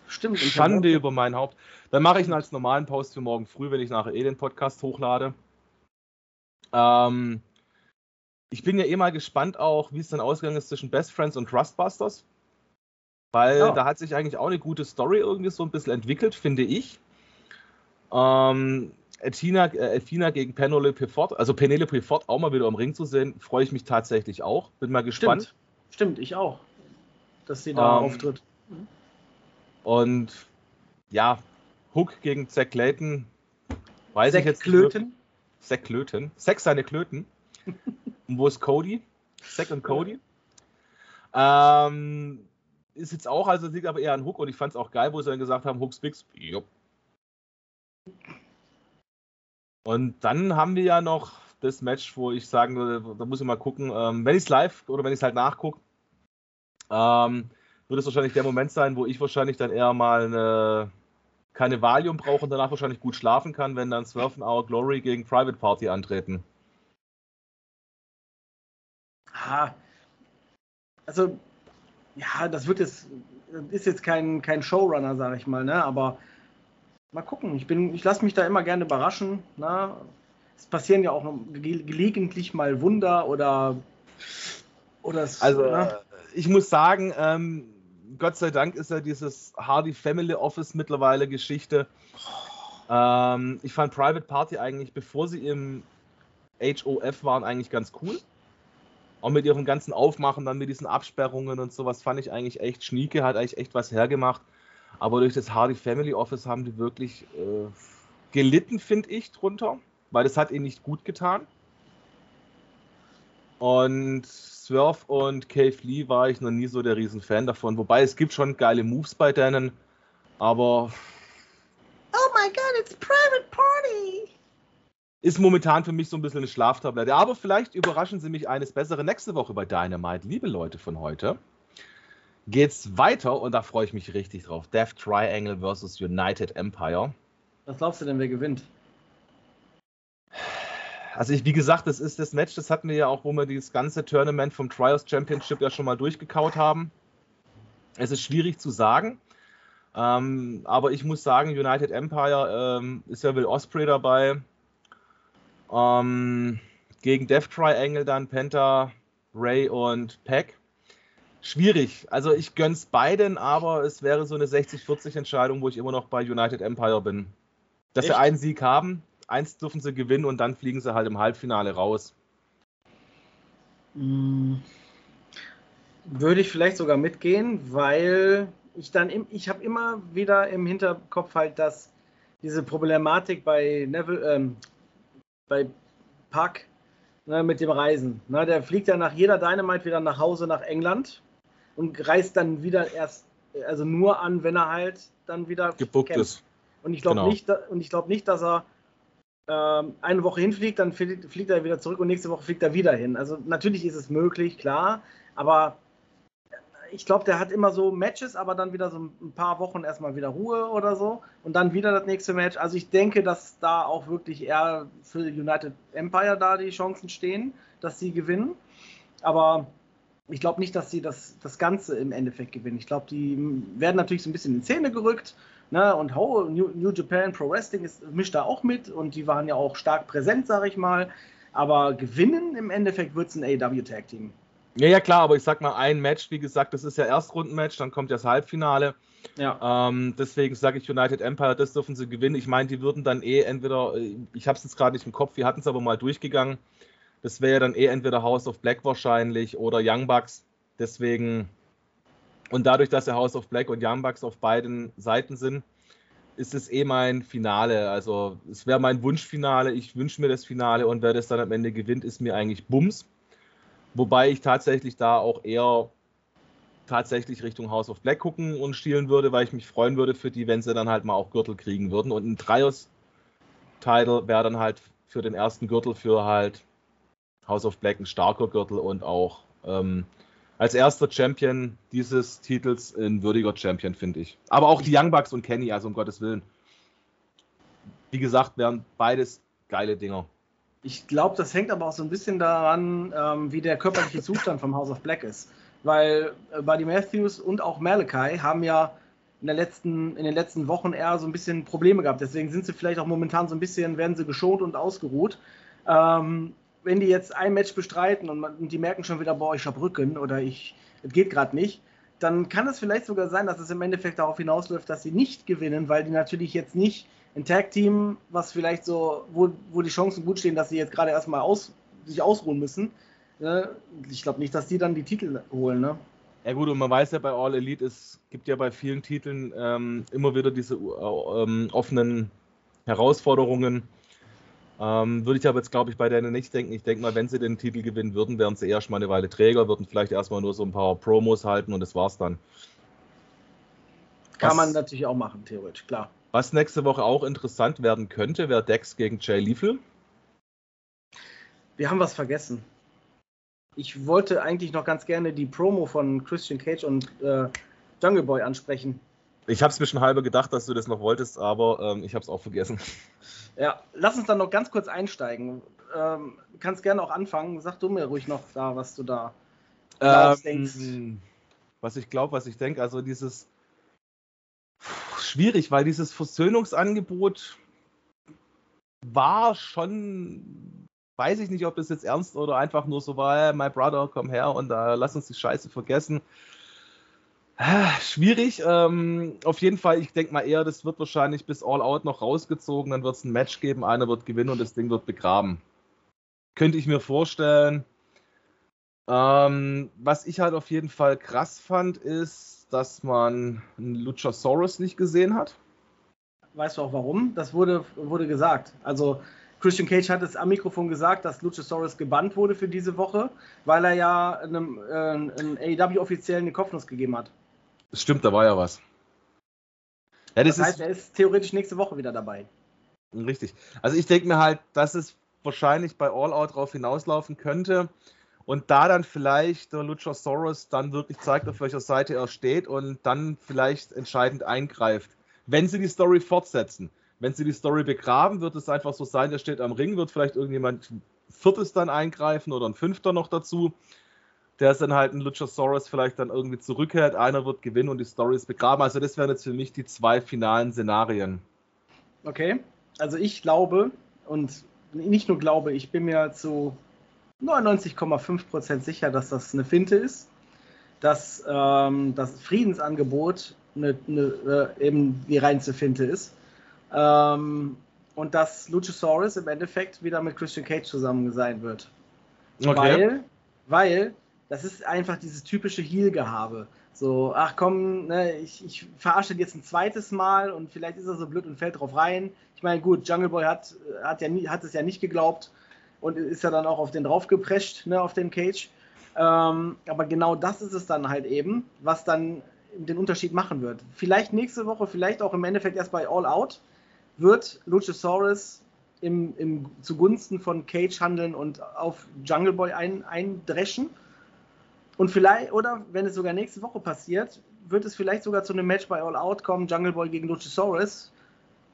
Speaker 2: Stimmt.
Speaker 1: Schande über mein Haupt. Dann mache ich ihn als normalen Post für morgen früh, wenn ich nachher eh den Podcast hochlade. Ähm, ich bin ja eh mal gespannt auch, wie es dann ausgegangen ist zwischen Best Friends und Trustbusters. Weil oh. da hat sich eigentlich auch eine gute Story irgendwie so ein bisschen entwickelt, finde ich. Ähm, Athena, äh, Athena gegen Penelope Ford, also Penelope Ford auch mal wieder im Ring zu sehen, freue ich mich tatsächlich auch. Bin mal gespannt.
Speaker 2: Stimmt, Stimmt ich auch, dass sie da ähm, auftritt.
Speaker 1: Und ja, Hook gegen Zack Clayton, weiß
Speaker 2: Zack
Speaker 1: ich jetzt
Speaker 2: Klöten?
Speaker 1: Zack Klöten. Zack seine Klöten. und wo ist Cody? Zack und Cody. Ähm, ist jetzt auch, also liegt aber eher an Hook und ich fand es auch geil, wo sie dann gesagt haben, Hooks Bix, jupp. Und dann haben wir ja noch das Match, wo ich sagen würde, da muss ich mal gucken, ähm, wenn ich es live oder wenn ich es halt nachgucke, ähm, wird es wahrscheinlich der Moment sein, wo ich wahrscheinlich dann eher mal eine, keine Valium brauche und danach wahrscheinlich gut schlafen kann, wenn dann Swerve Hour Glory gegen Private Party antreten.
Speaker 2: Ah, also, ja, das wird jetzt, ist jetzt kein, kein Showrunner, sage ich mal, ne? aber mal gucken. Ich, ich lasse mich da immer gerne überraschen. Ne? Es passieren ja auch ge gelegentlich mal Wunder oder.
Speaker 1: oder es, also, ne? ich muss sagen, ähm, Gott sei Dank ist ja dieses Hardy Family Office mittlerweile Geschichte. Ähm, ich fand Private Party eigentlich, bevor sie im HOF waren, eigentlich ganz cool. Auch mit ihrem ganzen Aufmachen, dann mit diesen Absperrungen und sowas, fand ich eigentlich echt schnieke, hat eigentlich echt was hergemacht. Aber durch das Hardy Family Office haben die wirklich äh, gelitten, finde ich, drunter, weil das hat ihnen nicht gut getan. Und Swerve und Cave Lee war ich noch nie so der Riesenfan davon. Wobei es gibt schon geile Moves bei denen, aber.
Speaker 2: Oh my god, it's Private Party!
Speaker 1: Ist momentan für mich so ein bisschen eine Schlaftablette. Aber vielleicht überraschen sie mich eines Besseren nächste Woche bei Dynamite, liebe Leute von heute geht's weiter und da freue ich mich richtig drauf. Death Triangle versus United Empire.
Speaker 2: Was glaubst du denn, wer gewinnt?
Speaker 1: Also ich, wie gesagt, das ist das Match, das hatten wir ja auch, wo wir dieses ganze Tournament vom Trials Championship ja schon mal durchgekaut haben. Es ist schwierig zu sagen, ähm, aber ich muss sagen, United Empire ähm, ist ja Will Osprey dabei. Ähm, gegen Death Triangle dann Penta, Ray und Peck schwierig. Also ich gönn's beiden, aber es wäre so eine 60-40 Entscheidung, wo ich immer noch bei United Empire bin. Dass Echt? sie einen Sieg haben, eins dürfen sie gewinnen und dann fliegen sie halt im Halbfinale raus.
Speaker 2: Hm. Würde ich vielleicht sogar mitgehen, weil ich dann im, ich habe immer wieder im Hinterkopf halt, dass diese Problematik bei Neville, ähm, bei Park ne, mit dem Reisen. Ne, der fliegt ja nach jeder Dynamite wieder nach Hause nach England und reist dann wieder erst, also nur an, wenn er halt dann wieder
Speaker 1: gebuckt ist.
Speaker 2: Und ich glaube genau. nicht, und ich glaube nicht, dass er ähm, eine Woche hinfliegt, dann fliegt, fliegt, er wieder zurück und nächste Woche fliegt er wieder hin. Also natürlich ist es möglich, klar, aber ich glaube, der hat immer so Matches, aber dann wieder so ein paar Wochen erstmal wieder Ruhe oder so und dann wieder das nächste Match. Also ich denke, dass da auch wirklich eher für United Empire da die Chancen stehen, dass sie gewinnen. Aber ich glaube nicht, dass sie das, das Ganze im Endeffekt gewinnen. Ich glaube, die werden natürlich so ein bisschen in Szene gerückt. Ne? Und oh, New, New, Japan Pro Wrestling ist, mischt da auch mit und die waren ja auch stark präsent, sage ich mal. Aber gewinnen im Endeffekt wird es ein AW Tag Team.
Speaker 1: Ja, ja, klar, aber ich sag mal, ein Match, wie gesagt, das ist ja Erstrundenmatch, dann kommt ja das Halbfinale. Ja. Ähm, deswegen sage ich United Empire, das dürfen sie gewinnen. Ich meine, die würden dann eh entweder, ich habe es jetzt gerade nicht im Kopf, wir hatten es aber mal durchgegangen das wäre dann eh entweder House of Black wahrscheinlich oder Young Bucks. Deswegen, und dadurch, dass ja House of Black und Young Bucks auf beiden Seiten sind, ist es eh mein Finale. Also es wäre mein Wunschfinale. Ich wünsche mir das Finale und wer das dann am Ende gewinnt, ist mir eigentlich Bums. Wobei ich tatsächlich da auch eher tatsächlich Richtung House of Black gucken und stielen würde, weil ich mich freuen würde für die, wenn sie dann halt mal auch Gürtel kriegen würden. Und ein Trios-Title wäre dann halt für den ersten Gürtel für halt House of Black ein starker Gürtel und auch ähm, als erster Champion dieses Titels ein würdiger Champion, finde ich. Aber auch die Young Bucks und Kenny, also um Gottes Willen. Wie gesagt, wären beides geile Dinger.
Speaker 2: Ich glaube, das hängt aber auch so ein bisschen daran, ähm, wie der körperliche Zustand vom House of Black ist. Weil äh, Buddy Matthews und auch Malachi haben ja in, letzten, in den letzten Wochen eher so ein bisschen Probleme gehabt. Deswegen sind sie vielleicht auch momentan so ein bisschen, werden sie geschont und ausgeruht. Ähm, wenn die jetzt ein Match bestreiten und, man, und die merken schon wieder, boah, ich habe Rücken oder ich, es geht gerade nicht, dann kann es vielleicht sogar sein, dass es im Endeffekt darauf hinausläuft, dass sie nicht gewinnen, weil die natürlich jetzt nicht ein Tag-Team, was vielleicht so, wo, wo die Chancen gut stehen, dass sie jetzt gerade erstmal aus, sich ausruhen müssen. Ne? Ich glaube nicht, dass die dann die Titel holen. Ne?
Speaker 1: Ja gut, und man weiß ja bei All Elite, es gibt ja bei vielen Titeln ähm, immer wieder diese äh, ähm, offenen Herausforderungen Ähm, würde ich aber jetzt, glaube ich, bei denen nicht denken. Ich denke mal, wenn sie den Titel gewinnen würden, wären sie erst mal eine Weile Träger, würden vielleicht erstmal nur so ein paar Promos halten und das war's dann.
Speaker 2: Kann was, man natürlich auch machen, theoretisch, klar.
Speaker 1: Was nächste Woche auch interessant werden könnte, wäre Dex gegen Jay Lethal.
Speaker 2: Wir haben was vergessen. Ich wollte eigentlich noch ganz gerne die Promo von Christian Cage und äh, Jungle Boy ansprechen.
Speaker 1: Ich habe es mir schon halber gedacht, dass du das noch wolltest, aber ähm, ich habe es auch vergessen.
Speaker 2: Ja, lass uns dann noch ganz kurz einsteigen. Ähm, kannst gerne auch anfangen. Sag du mir ruhig noch da, was du da
Speaker 1: glaubst, ähm, denkst. Was ich glaube, was ich denke, also dieses schwierig, weil dieses Versöhnungsangebot war schon, weiß ich nicht, ob das jetzt ernst oder einfach nur so war, my brother, komm her und äh, lass uns die Scheiße vergessen. Schwierig. Ähm, auf jeden Fall, ich denke mal eher, das wird wahrscheinlich bis All Out noch rausgezogen. Dann wird es ein Match geben, einer wird gewinnen und das Ding wird begraben. Könnte ich mir vorstellen. Ähm, was ich halt auf jeden Fall krass fand, ist, dass man einen Luchasaurus nicht gesehen hat.
Speaker 2: Weißt du auch warum? Das wurde, wurde gesagt. Also Christian Cage hat es am Mikrofon gesagt, dass Luchasaurus gebannt wurde für diese Woche, weil er ja einem, äh, einem AEW-Offiziellen eine Kopfnuss gegeben hat.
Speaker 1: Das stimmt, da war ja was.
Speaker 2: Ja, das, das heißt, ist, er ist theoretisch nächste Woche wieder dabei.
Speaker 1: Richtig. Also ich denke mir halt, dass es wahrscheinlich bei All Out drauf hinauslaufen könnte und da dann vielleicht der Luchasaurus dann wirklich zeigt, auf welcher Seite er steht und dann vielleicht entscheidend eingreift. Wenn sie die Story fortsetzen. Wenn sie die Story begraben, wird es einfach so sein, der steht am Ring, wird vielleicht irgendjemand Viertes dann eingreifen oder ein Fünfter noch dazu der ist dann halt ein Luchasaurus vielleicht dann irgendwie zurückhält, einer wird gewinnen und die Story ist begraben. Also das wären jetzt für mich die zwei finalen Szenarien.
Speaker 2: Okay, also ich glaube und nicht nur glaube, ich bin mir zu 99,5% sicher, dass das eine Finte ist, dass ähm, das Friedensangebot eine, eine, äh, eben die reinste Finte ist. Ähm, und dass Luchasaurus im Endeffekt wieder mit Christian Cage zusammen sein wird. Okay. Weil, weil das ist einfach dieses typische Heel-Gehabe. So, ach komm, ne, ich, ich verarsche jetzt ein zweites Mal und vielleicht ist er so blöd und fällt drauf rein. Ich meine, gut, Jungle Boy hat, hat, ja nie, hat es ja nicht geglaubt und ist ja dann auch auf den draufgeprescht, ne, auf den Cage. Ähm, aber genau das ist es dann halt eben, was dann den Unterschied machen wird. Vielleicht nächste Woche, vielleicht auch im Endeffekt erst bei All Out, wird Luchasaurus im, im, zugunsten von Cage handeln und auf Jungle Boy ein, eindreschen. Und vielleicht, oder wenn es sogar nächste Woche passiert, wird es vielleicht sogar zu einem Match bei All Out kommen, Jungle Boy gegen Luchasaurus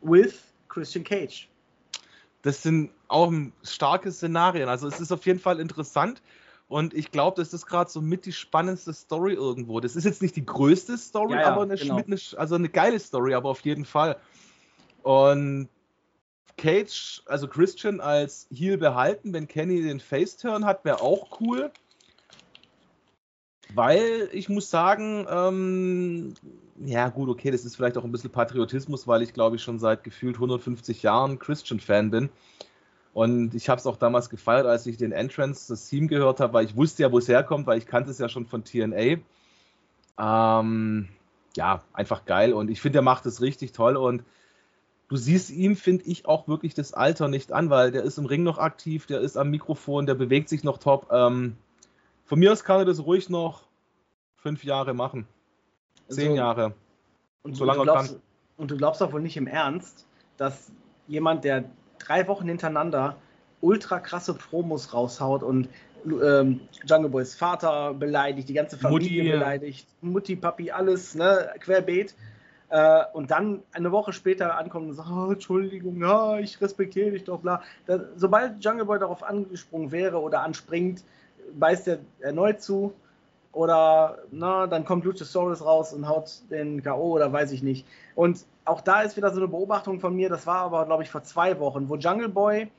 Speaker 2: with Christian Cage.
Speaker 1: Das sind auch starke Szenarien. Also es ist auf jeden Fall interessant. Und ich glaube, das ist gerade so mit die spannendste Story irgendwo. Das ist jetzt nicht die größte Story, ja, ja, aber eine, genau. eine, also eine geile Story, aber auf jeden Fall. Und Cage, also Christian als Heel behalten, wenn Kenny den Face-Turn hat, wäre auch cool. Weil ich muss sagen, ähm, ja gut, okay, das ist vielleicht auch ein bisschen Patriotismus, weil ich glaube ich schon seit gefühlt 150 Jahren Christian-Fan bin. Und ich habe es auch damals gefeiert, als ich den Entrance, das Team gehört habe, weil ich wusste ja, wo es herkommt, weil ich kannte es ja schon von TNA. Ähm, ja, einfach geil. Und ich finde, er macht es richtig toll. Und du siehst ihm, finde ich, auch wirklich das Alter nicht an, weil der ist im Ring noch aktiv, der ist am Mikrofon, der bewegt sich noch top. Ähm, von mir aus kann er das ruhig noch fünf Jahre machen. Zehn also, Jahre.
Speaker 2: Und, Solange du glaubst, und du glaubst doch wohl nicht im Ernst, dass jemand, der drei Wochen hintereinander ultra krasse Promos raushaut und ähm, Jungle Boys Vater beleidigt, die ganze Familie Mutti, beleidigt, Mutti, Papi, alles, ne, querbeet. Äh, und dann eine Woche später ankommt und sagt, oh, Entschuldigung, ja, ich respektiere dich doch, bla. Da, sobald Jungle Boy darauf angesprungen wäre oder anspringt, beißt er erneut zu. Oder na, dann kommt Luchasaurus raus und haut den K.O. oder weiß ich nicht. Und auch da ist wieder so eine Beobachtung von mir, das war aber, glaube ich, vor zwei Wochen, wo Jungle Boy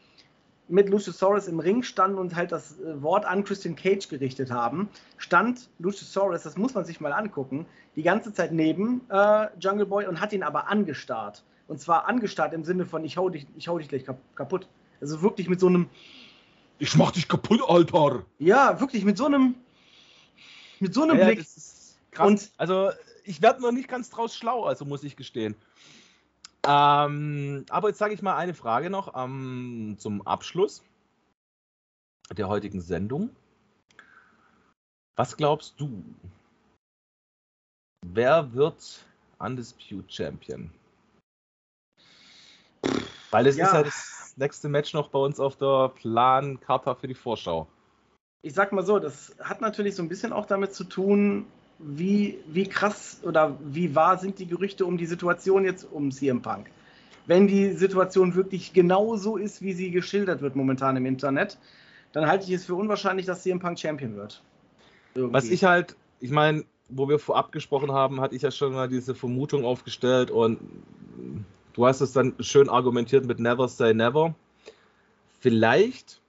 Speaker 2: mit Luchasaurus im Ring stand und halt das äh, Wort an Christian Cage gerichtet haben, stand Luchasaurus, das muss man sich mal angucken, die ganze Zeit neben äh, Jungle Boy und hat ihn aber angestarrt. Und zwar angestarrt im Sinne von, ich hau dich, ich hau dich gleich kaputt. Also wirklich mit so einem,
Speaker 1: ich mach dich kaputt, Alter.
Speaker 2: Ja, wirklich, mit so einem. Mit so einem ja, Blick.
Speaker 1: Und also, ich werde noch nicht ganz draus schlau, also muss ich gestehen. Ähm, aber jetzt sage ich mal eine Frage noch ähm, zum Abschluss der heutigen Sendung. Was glaubst du? Wer wird Undisputed Champion? Weil es ja. ist ja das nächste Match noch bei uns auf der Plankarte für die Vorschau.
Speaker 2: Ich sag mal so, das hat natürlich so ein bisschen auch damit zu tun, wie, wie krass oder wie wahr sind die Gerüchte um die Situation jetzt um CM Punk. Wenn die Situation wirklich genau so ist, wie sie geschildert wird momentan im Internet, dann halte ich es für unwahrscheinlich, dass CM Punk Champion wird.
Speaker 1: Irgendwie. Was ich halt, ich meine, wo wir vorab gesprochen haben, hatte ich ja schon mal diese Vermutung aufgestellt und du hast es dann schön argumentiert mit Never Say Never. Vielleicht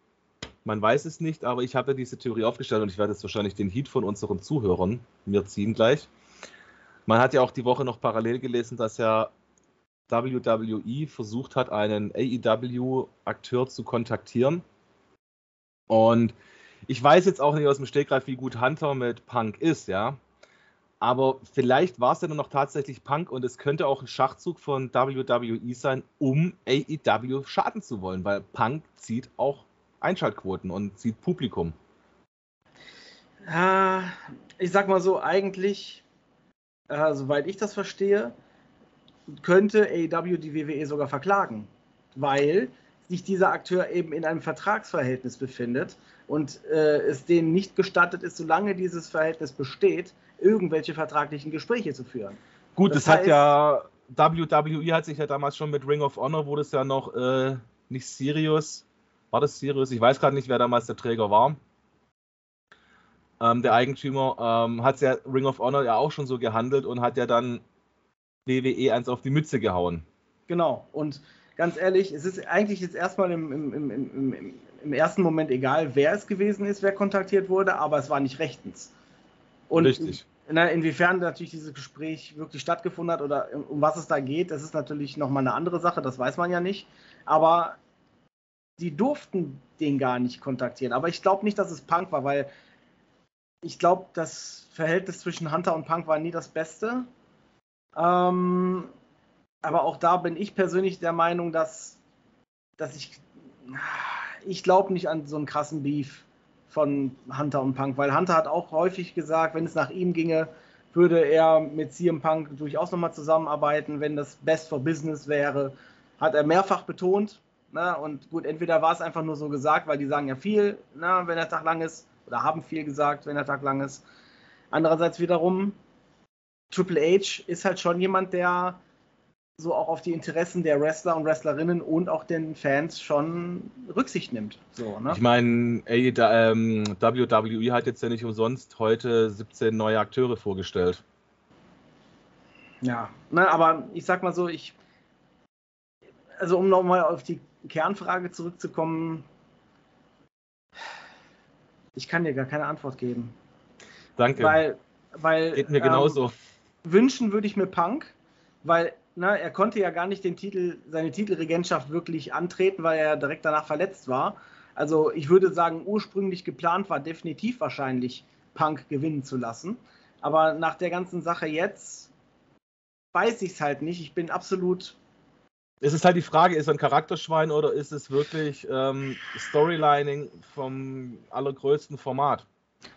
Speaker 1: man weiß es nicht, aber ich habe diese Theorie aufgestellt und ich werde jetzt wahrscheinlich den Heat von unseren Zuhörern mir ziehen gleich. Man hat ja auch die Woche noch parallel gelesen, dass ja WWE versucht hat, einen AEW-Akteur zu kontaktieren. Und ich weiß jetzt auch nicht aus dem Stegreif, wie gut Hunter mit Punk ist, ja. Aber vielleicht war es ja nur noch tatsächlich Punk und es könnte auch ein Schachzug von WWE sein, um AEW schaden zu wollen, weil Punk zieht auch Einschaltquoten und zieht Publikum?
Speaker 2: ich sag mal so, eigentlich, äh, soweit ich das verstehe, könnte AEW die WWE sogar verklagen, weil sich dieser Akteur eben in einem Vertragsverhältnis befindet und äh, es denen nicht gestattet ist, solange dieses Verhältnis besteht, irgendwelche vertraglichen Gespräche zu führen.
Speaker 1: Gut, das, das hat ja WWE hat sich ja damals schon mit Ring of Honor, wo das ja noch äh, nicht Sirius war das Sirius? Ich weiß gerade nicht, wer damals der Träger war. Ähm, der Eigentümer ähm, hat ja Ring of Honor ja auch schon so gehandelt und hat ja dann WWE eins auf die Mütze gehauen.
Speaker 2: Genau. Und ganz ehrlich, es ist eigentlich jetzt erstmal im, im, im, im, ersten Moment egal, wer es gewesen ist, wer kontaktiert wurde, aber es war nicht rechtens. Und Richtig. Na, inwiefern natürlich dieses Gespräch wirklich stattgefunden hat oder um was es da geht, das ist natürlich nochmal eine andere Sache, das weiß man ja nicht. Aber die durften den gar nicht kontaktieren. Aber ich glaube nicht, dass es Punk war, weil ich glaube, das Verhältnis zwischen Hunter und Punk war nie das Beste. Ähm, aber auch da bin ich persönlich der Meinung, dass, dass ich. Ich glaube nicht an so einen krassen Beef von Hunter und Punk, weil Hunter hat auch häufig gesagt, wenn es nach ihm ginge, würde er mit CM Punk durchaus nochmal zusammenarbeiten, wenn das Best for Business wäre. Hat er mehrfach betont. Ne? Und gut, entweder war es einfach nur so gesagt, weil die sagen ja viel, ne, wenn der Tag lang ist, oder haben viel gesagt, wenn der Tag lang ist. Andererseits wiederum, Triple H ist halt schon jemand, der so auch auf die Interessen der Wrestler und Wrestlerinnen und auch den Fans schon Rücksicht nimmt. So,
Speaker 1: ne? Ich meine, ähm, WWE hat jetzt ja nicht umsonst heute 17 neue Akteure vorgestellt.
Speaker 2: Ja, ne, aber ich sag mal so, ich, also um nochmal auf die Kernfrage zurückzukommen, ich kann dir gar keine Antwort geben.
Speaker 1: Danke.
Speaker 2: Weil, weil
Speaker 1: Geht mir genauso.
Speaker 2: Ähm, wünschen würde ich mir Punk, weil na, ne, er konnte ja gar nicht den Titel, seine Titelregentschaft wirklich antreten, weil er direkt danach verletzt war. Also ich würde sagen, ursprünglich geplant war definitiv wahrscheinlich Punk gewinnen zu lassen. Aber nach der ganzen Sache jetzt weiß ich es halt nicht. Ich bin absolut
Speaker 1: es ist halt die Frage, ist er ein Charakterschwein oder ist es wirklich ähm, Storylining vom allergrößten Format?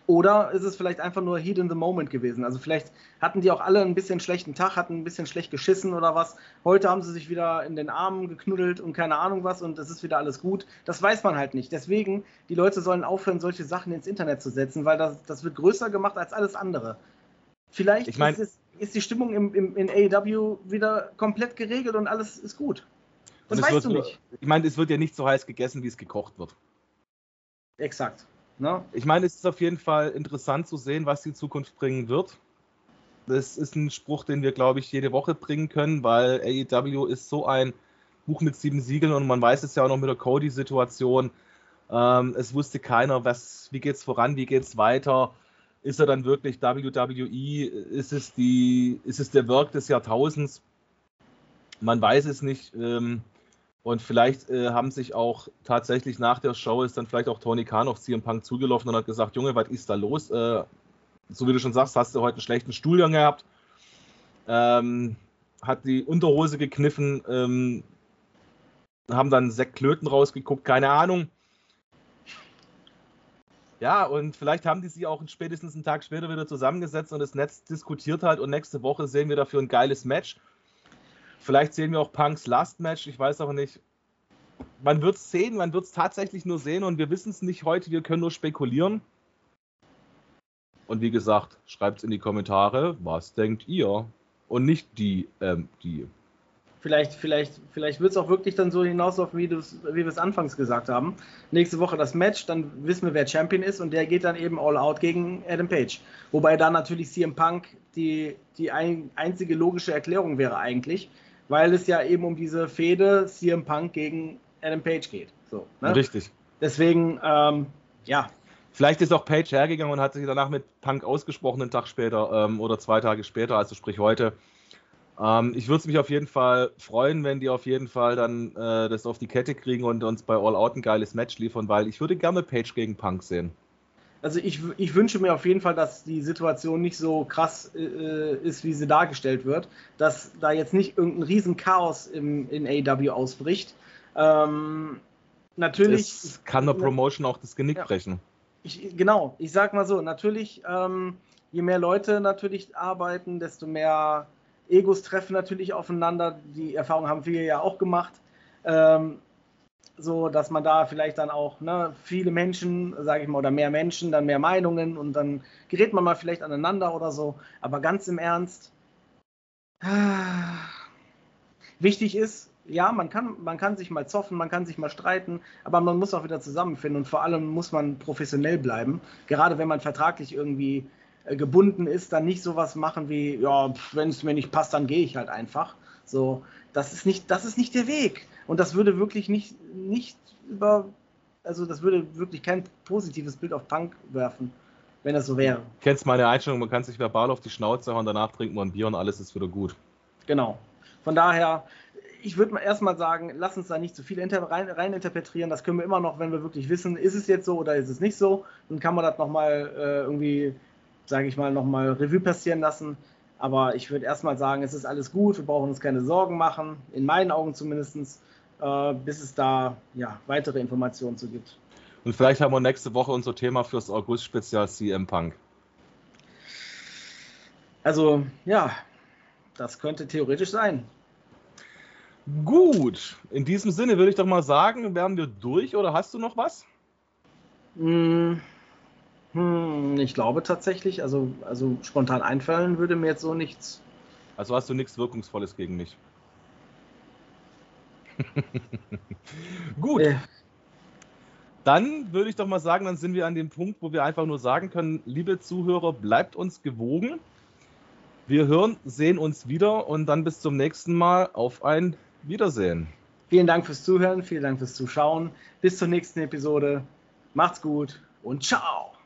Speaker 2: Oder ist es vielleicht einfach nur Heat in the Moment gewesen? Also vielleicht hatten die auch alle ein bisschen schlechten Tag, hatten ein bisschen schlecht geschissen oder was. Heute haben sie sich wieder in den Armen geknuddelt und keine Ahnung was und es ist wieder alles gut. Das weiß man halt nicht. Deswegen, die Leute sollen aufhören, solche Sachen ins Internet zu setzen, weil das, das wird größer gemacht als alles andere. Vielleicht
Speaker 1: ich mein, ist es
Speaker 2: ist die Stimmung im, im, in AEW wieder komplett geregelt und alles ist gut.
Speaker 1: Das weißt du nicht. Ich meine, es wird ja nicht so heiß gegessen, wie es gekocht wird.
Speaker 2: Exakt.
Speaker 1: Ne? Ich meine, es ist auf jeden Fall interessant zu sehen, was die Zukunft bringen wird. Das ist ein Spruch, den wir, glaube ich, jede Woche bringen können, weil AEW ist so ein Buch mit sieben Siegeln und man weiß es ja auch noch mit der Cody-Situation. Ähm, es wusste keiner, was, wie es voran, wie geht es weiter ist er dann wirklich WWE? Ist es, die, ist es der Work des Jahrtausends? Man weiß es nicht. Ähm, und vielleicht äh, haben sich auch tatsächlich nach der Show ist dann vielleicht auch Tony Khan auf CM Punk zugelaufen und hat gesagt, Junge, was ist da los? Äh, so wie du schon sagst, hast du heute einen schlechten Stuhlgang gehabt. Ähm, hat die Unterhose gekniffen, ähm, haben dann Sekt Klöten rausgeguckt, keine Ahnung. Ja, und vielleicht haben die sich auch spätestens einen Tag später wieder zusammengesetzt und das Netz diskutiert halt und nächste Woche sehen wir dafür ein geiles Match. Vielleicht sehen wir auch Punks Last Match, ich weiß auch nicht. Man wird es sehen, man wird es tatsächlich nur sehen und wir wissen es nicht heute, wir können nur spekulieren. Und wie gesagt, schreibt es in die Kommentare, was denkt ihr? Und nicht die, ähm, die.
Speaker 2: Vielleicht, vielleicht, vielleicht wird es auch wirklich dann so hinauslaufen, wie, wie wir es anfangs gesagt haben. Nächste Woche das Match, dann wissen wir, wer Champion ist und der geht dann eben all out gegen Adam Page. Wobei da natürlich CM Punk die, die ein, einzige logische Erklärung wäre eigentlich, weil es ja eben um diese Fehde CM Punk gegen Adam Page geht. So,
Speaker 1: ne? Richtig.
Speaker 2: Deswegen, ähm, ja.
Speaker 1: Vielleicht ist auch Page hergegangen und hat sich danach mit Punk ausgesprochen, einen Tag später ähm, oder zwei Tage später, also sprich heute. Ähm, ich würde mich auf jeden Fall freuen, wenn die auf jeden Fall dann äh, das auf die Kette kriegen und uns bei All Out ein geiles Match liefern, weil ich würde gerne Page gegen Punk sehen.
Speaker 2: Also ich, ich wünsche mir auf jeden Fall, dass die Situation nicht so krass äh, ist, wie sie dargestellt wird, dass da jetzt nicht irgendein Riesenchaos im, in AEW ausbricht. Ähm, natürlich.
Speaker 1: Es kann der Promotion auch das Genick ja, brechen.
Speaker 2: Ich, genau, ich sag mal so, natürlich, ähm, je mehr Leute natürlich arbeiten, desto mehr Egos treffen natürlich aufeinander. Die Erfahrung haben wir ja auch gemacht. Ähm, so, dass man da vielleicht dann auch ne, viele Menschen, sage ich mal, oder mehr Menschen, dann mehr Meinungen und dann gerät man mal vielleicht aneinander oder so. Aber ganz im Ernst, ah, wichtig ist, ja, man kann, man kann sich mal zoffen, man kann sich mal streiten, aber man muss auch wieder zusammenfinden und vor allem muss man professionell bleiben. Gerade wenn man vertraglich irgendwie äh, gebunden ist, dann nicht sowas machen wie, ja, wenn es mir nicht passt, dann gehe ich halt einfach. So, das ist nicht, das ist nicht der Weg. Und das würde wirklich nicht, nicht über, also das würde wirklich kein positives Bild auf Punk werfen, wenn das so wäre. Du
Speaker 1: kennst meine Einstellung, man kann sich verbal auf die Schnauze hauen, danach trinkt man ein Bier und alles ist wieder gut.
Speaker 2: Genau. Von daher, ich würde mal erstmal sagen, lass uns da nicht zu viel rein, rein, interpretieren. Das können wir immer noch, wenn wir wirklich wissen, ist es jetzt so oder ist es nicht so. Dann kann man das nochmal äh, irgendwie sage ich mal, nochmal Revue passieren lassen. Aber ich würde erstmal sagen, es ist alles gut, wir brauchen uns keine Sorgen machen, in meinen Augen zumindest, bis es da ja, weitere Informationen zu gibt.
Speaker 1: Und vielleicht haben wir nächste Woche unser Thema fürs August-Spezial CM Punk.
Speaker 2: Also, ja, das könnte theoretisch sein.
Speaker 1: Gut, in diesem Sinne würde ich doch mal sagen, wären wir durch oder hast du noch was?
Speaker 2: Mmh. Hm, ich glaube tatsächlich, also, also spontan einfallen würde mir jetzt so nichts.
Speaker 1: Also hast du nichts Wirkungsvolles gegen mich. Gut. Äh. Dann würde ich doch mal sagen, dann sind wir an dem Punkt, wo wir einfach nur sagen können, liebe Zuhörer, bleibt uns gewogen. Wir hören, sehen uns wieder und dann bis zum nächsten Mal auf ein Wiedersehen.
Speaker 2: Vielen Dank fürs Zuhören, vielen Dank fürs Zuschauen. Bis zur nächsten Episode. Macht's gut und ciao.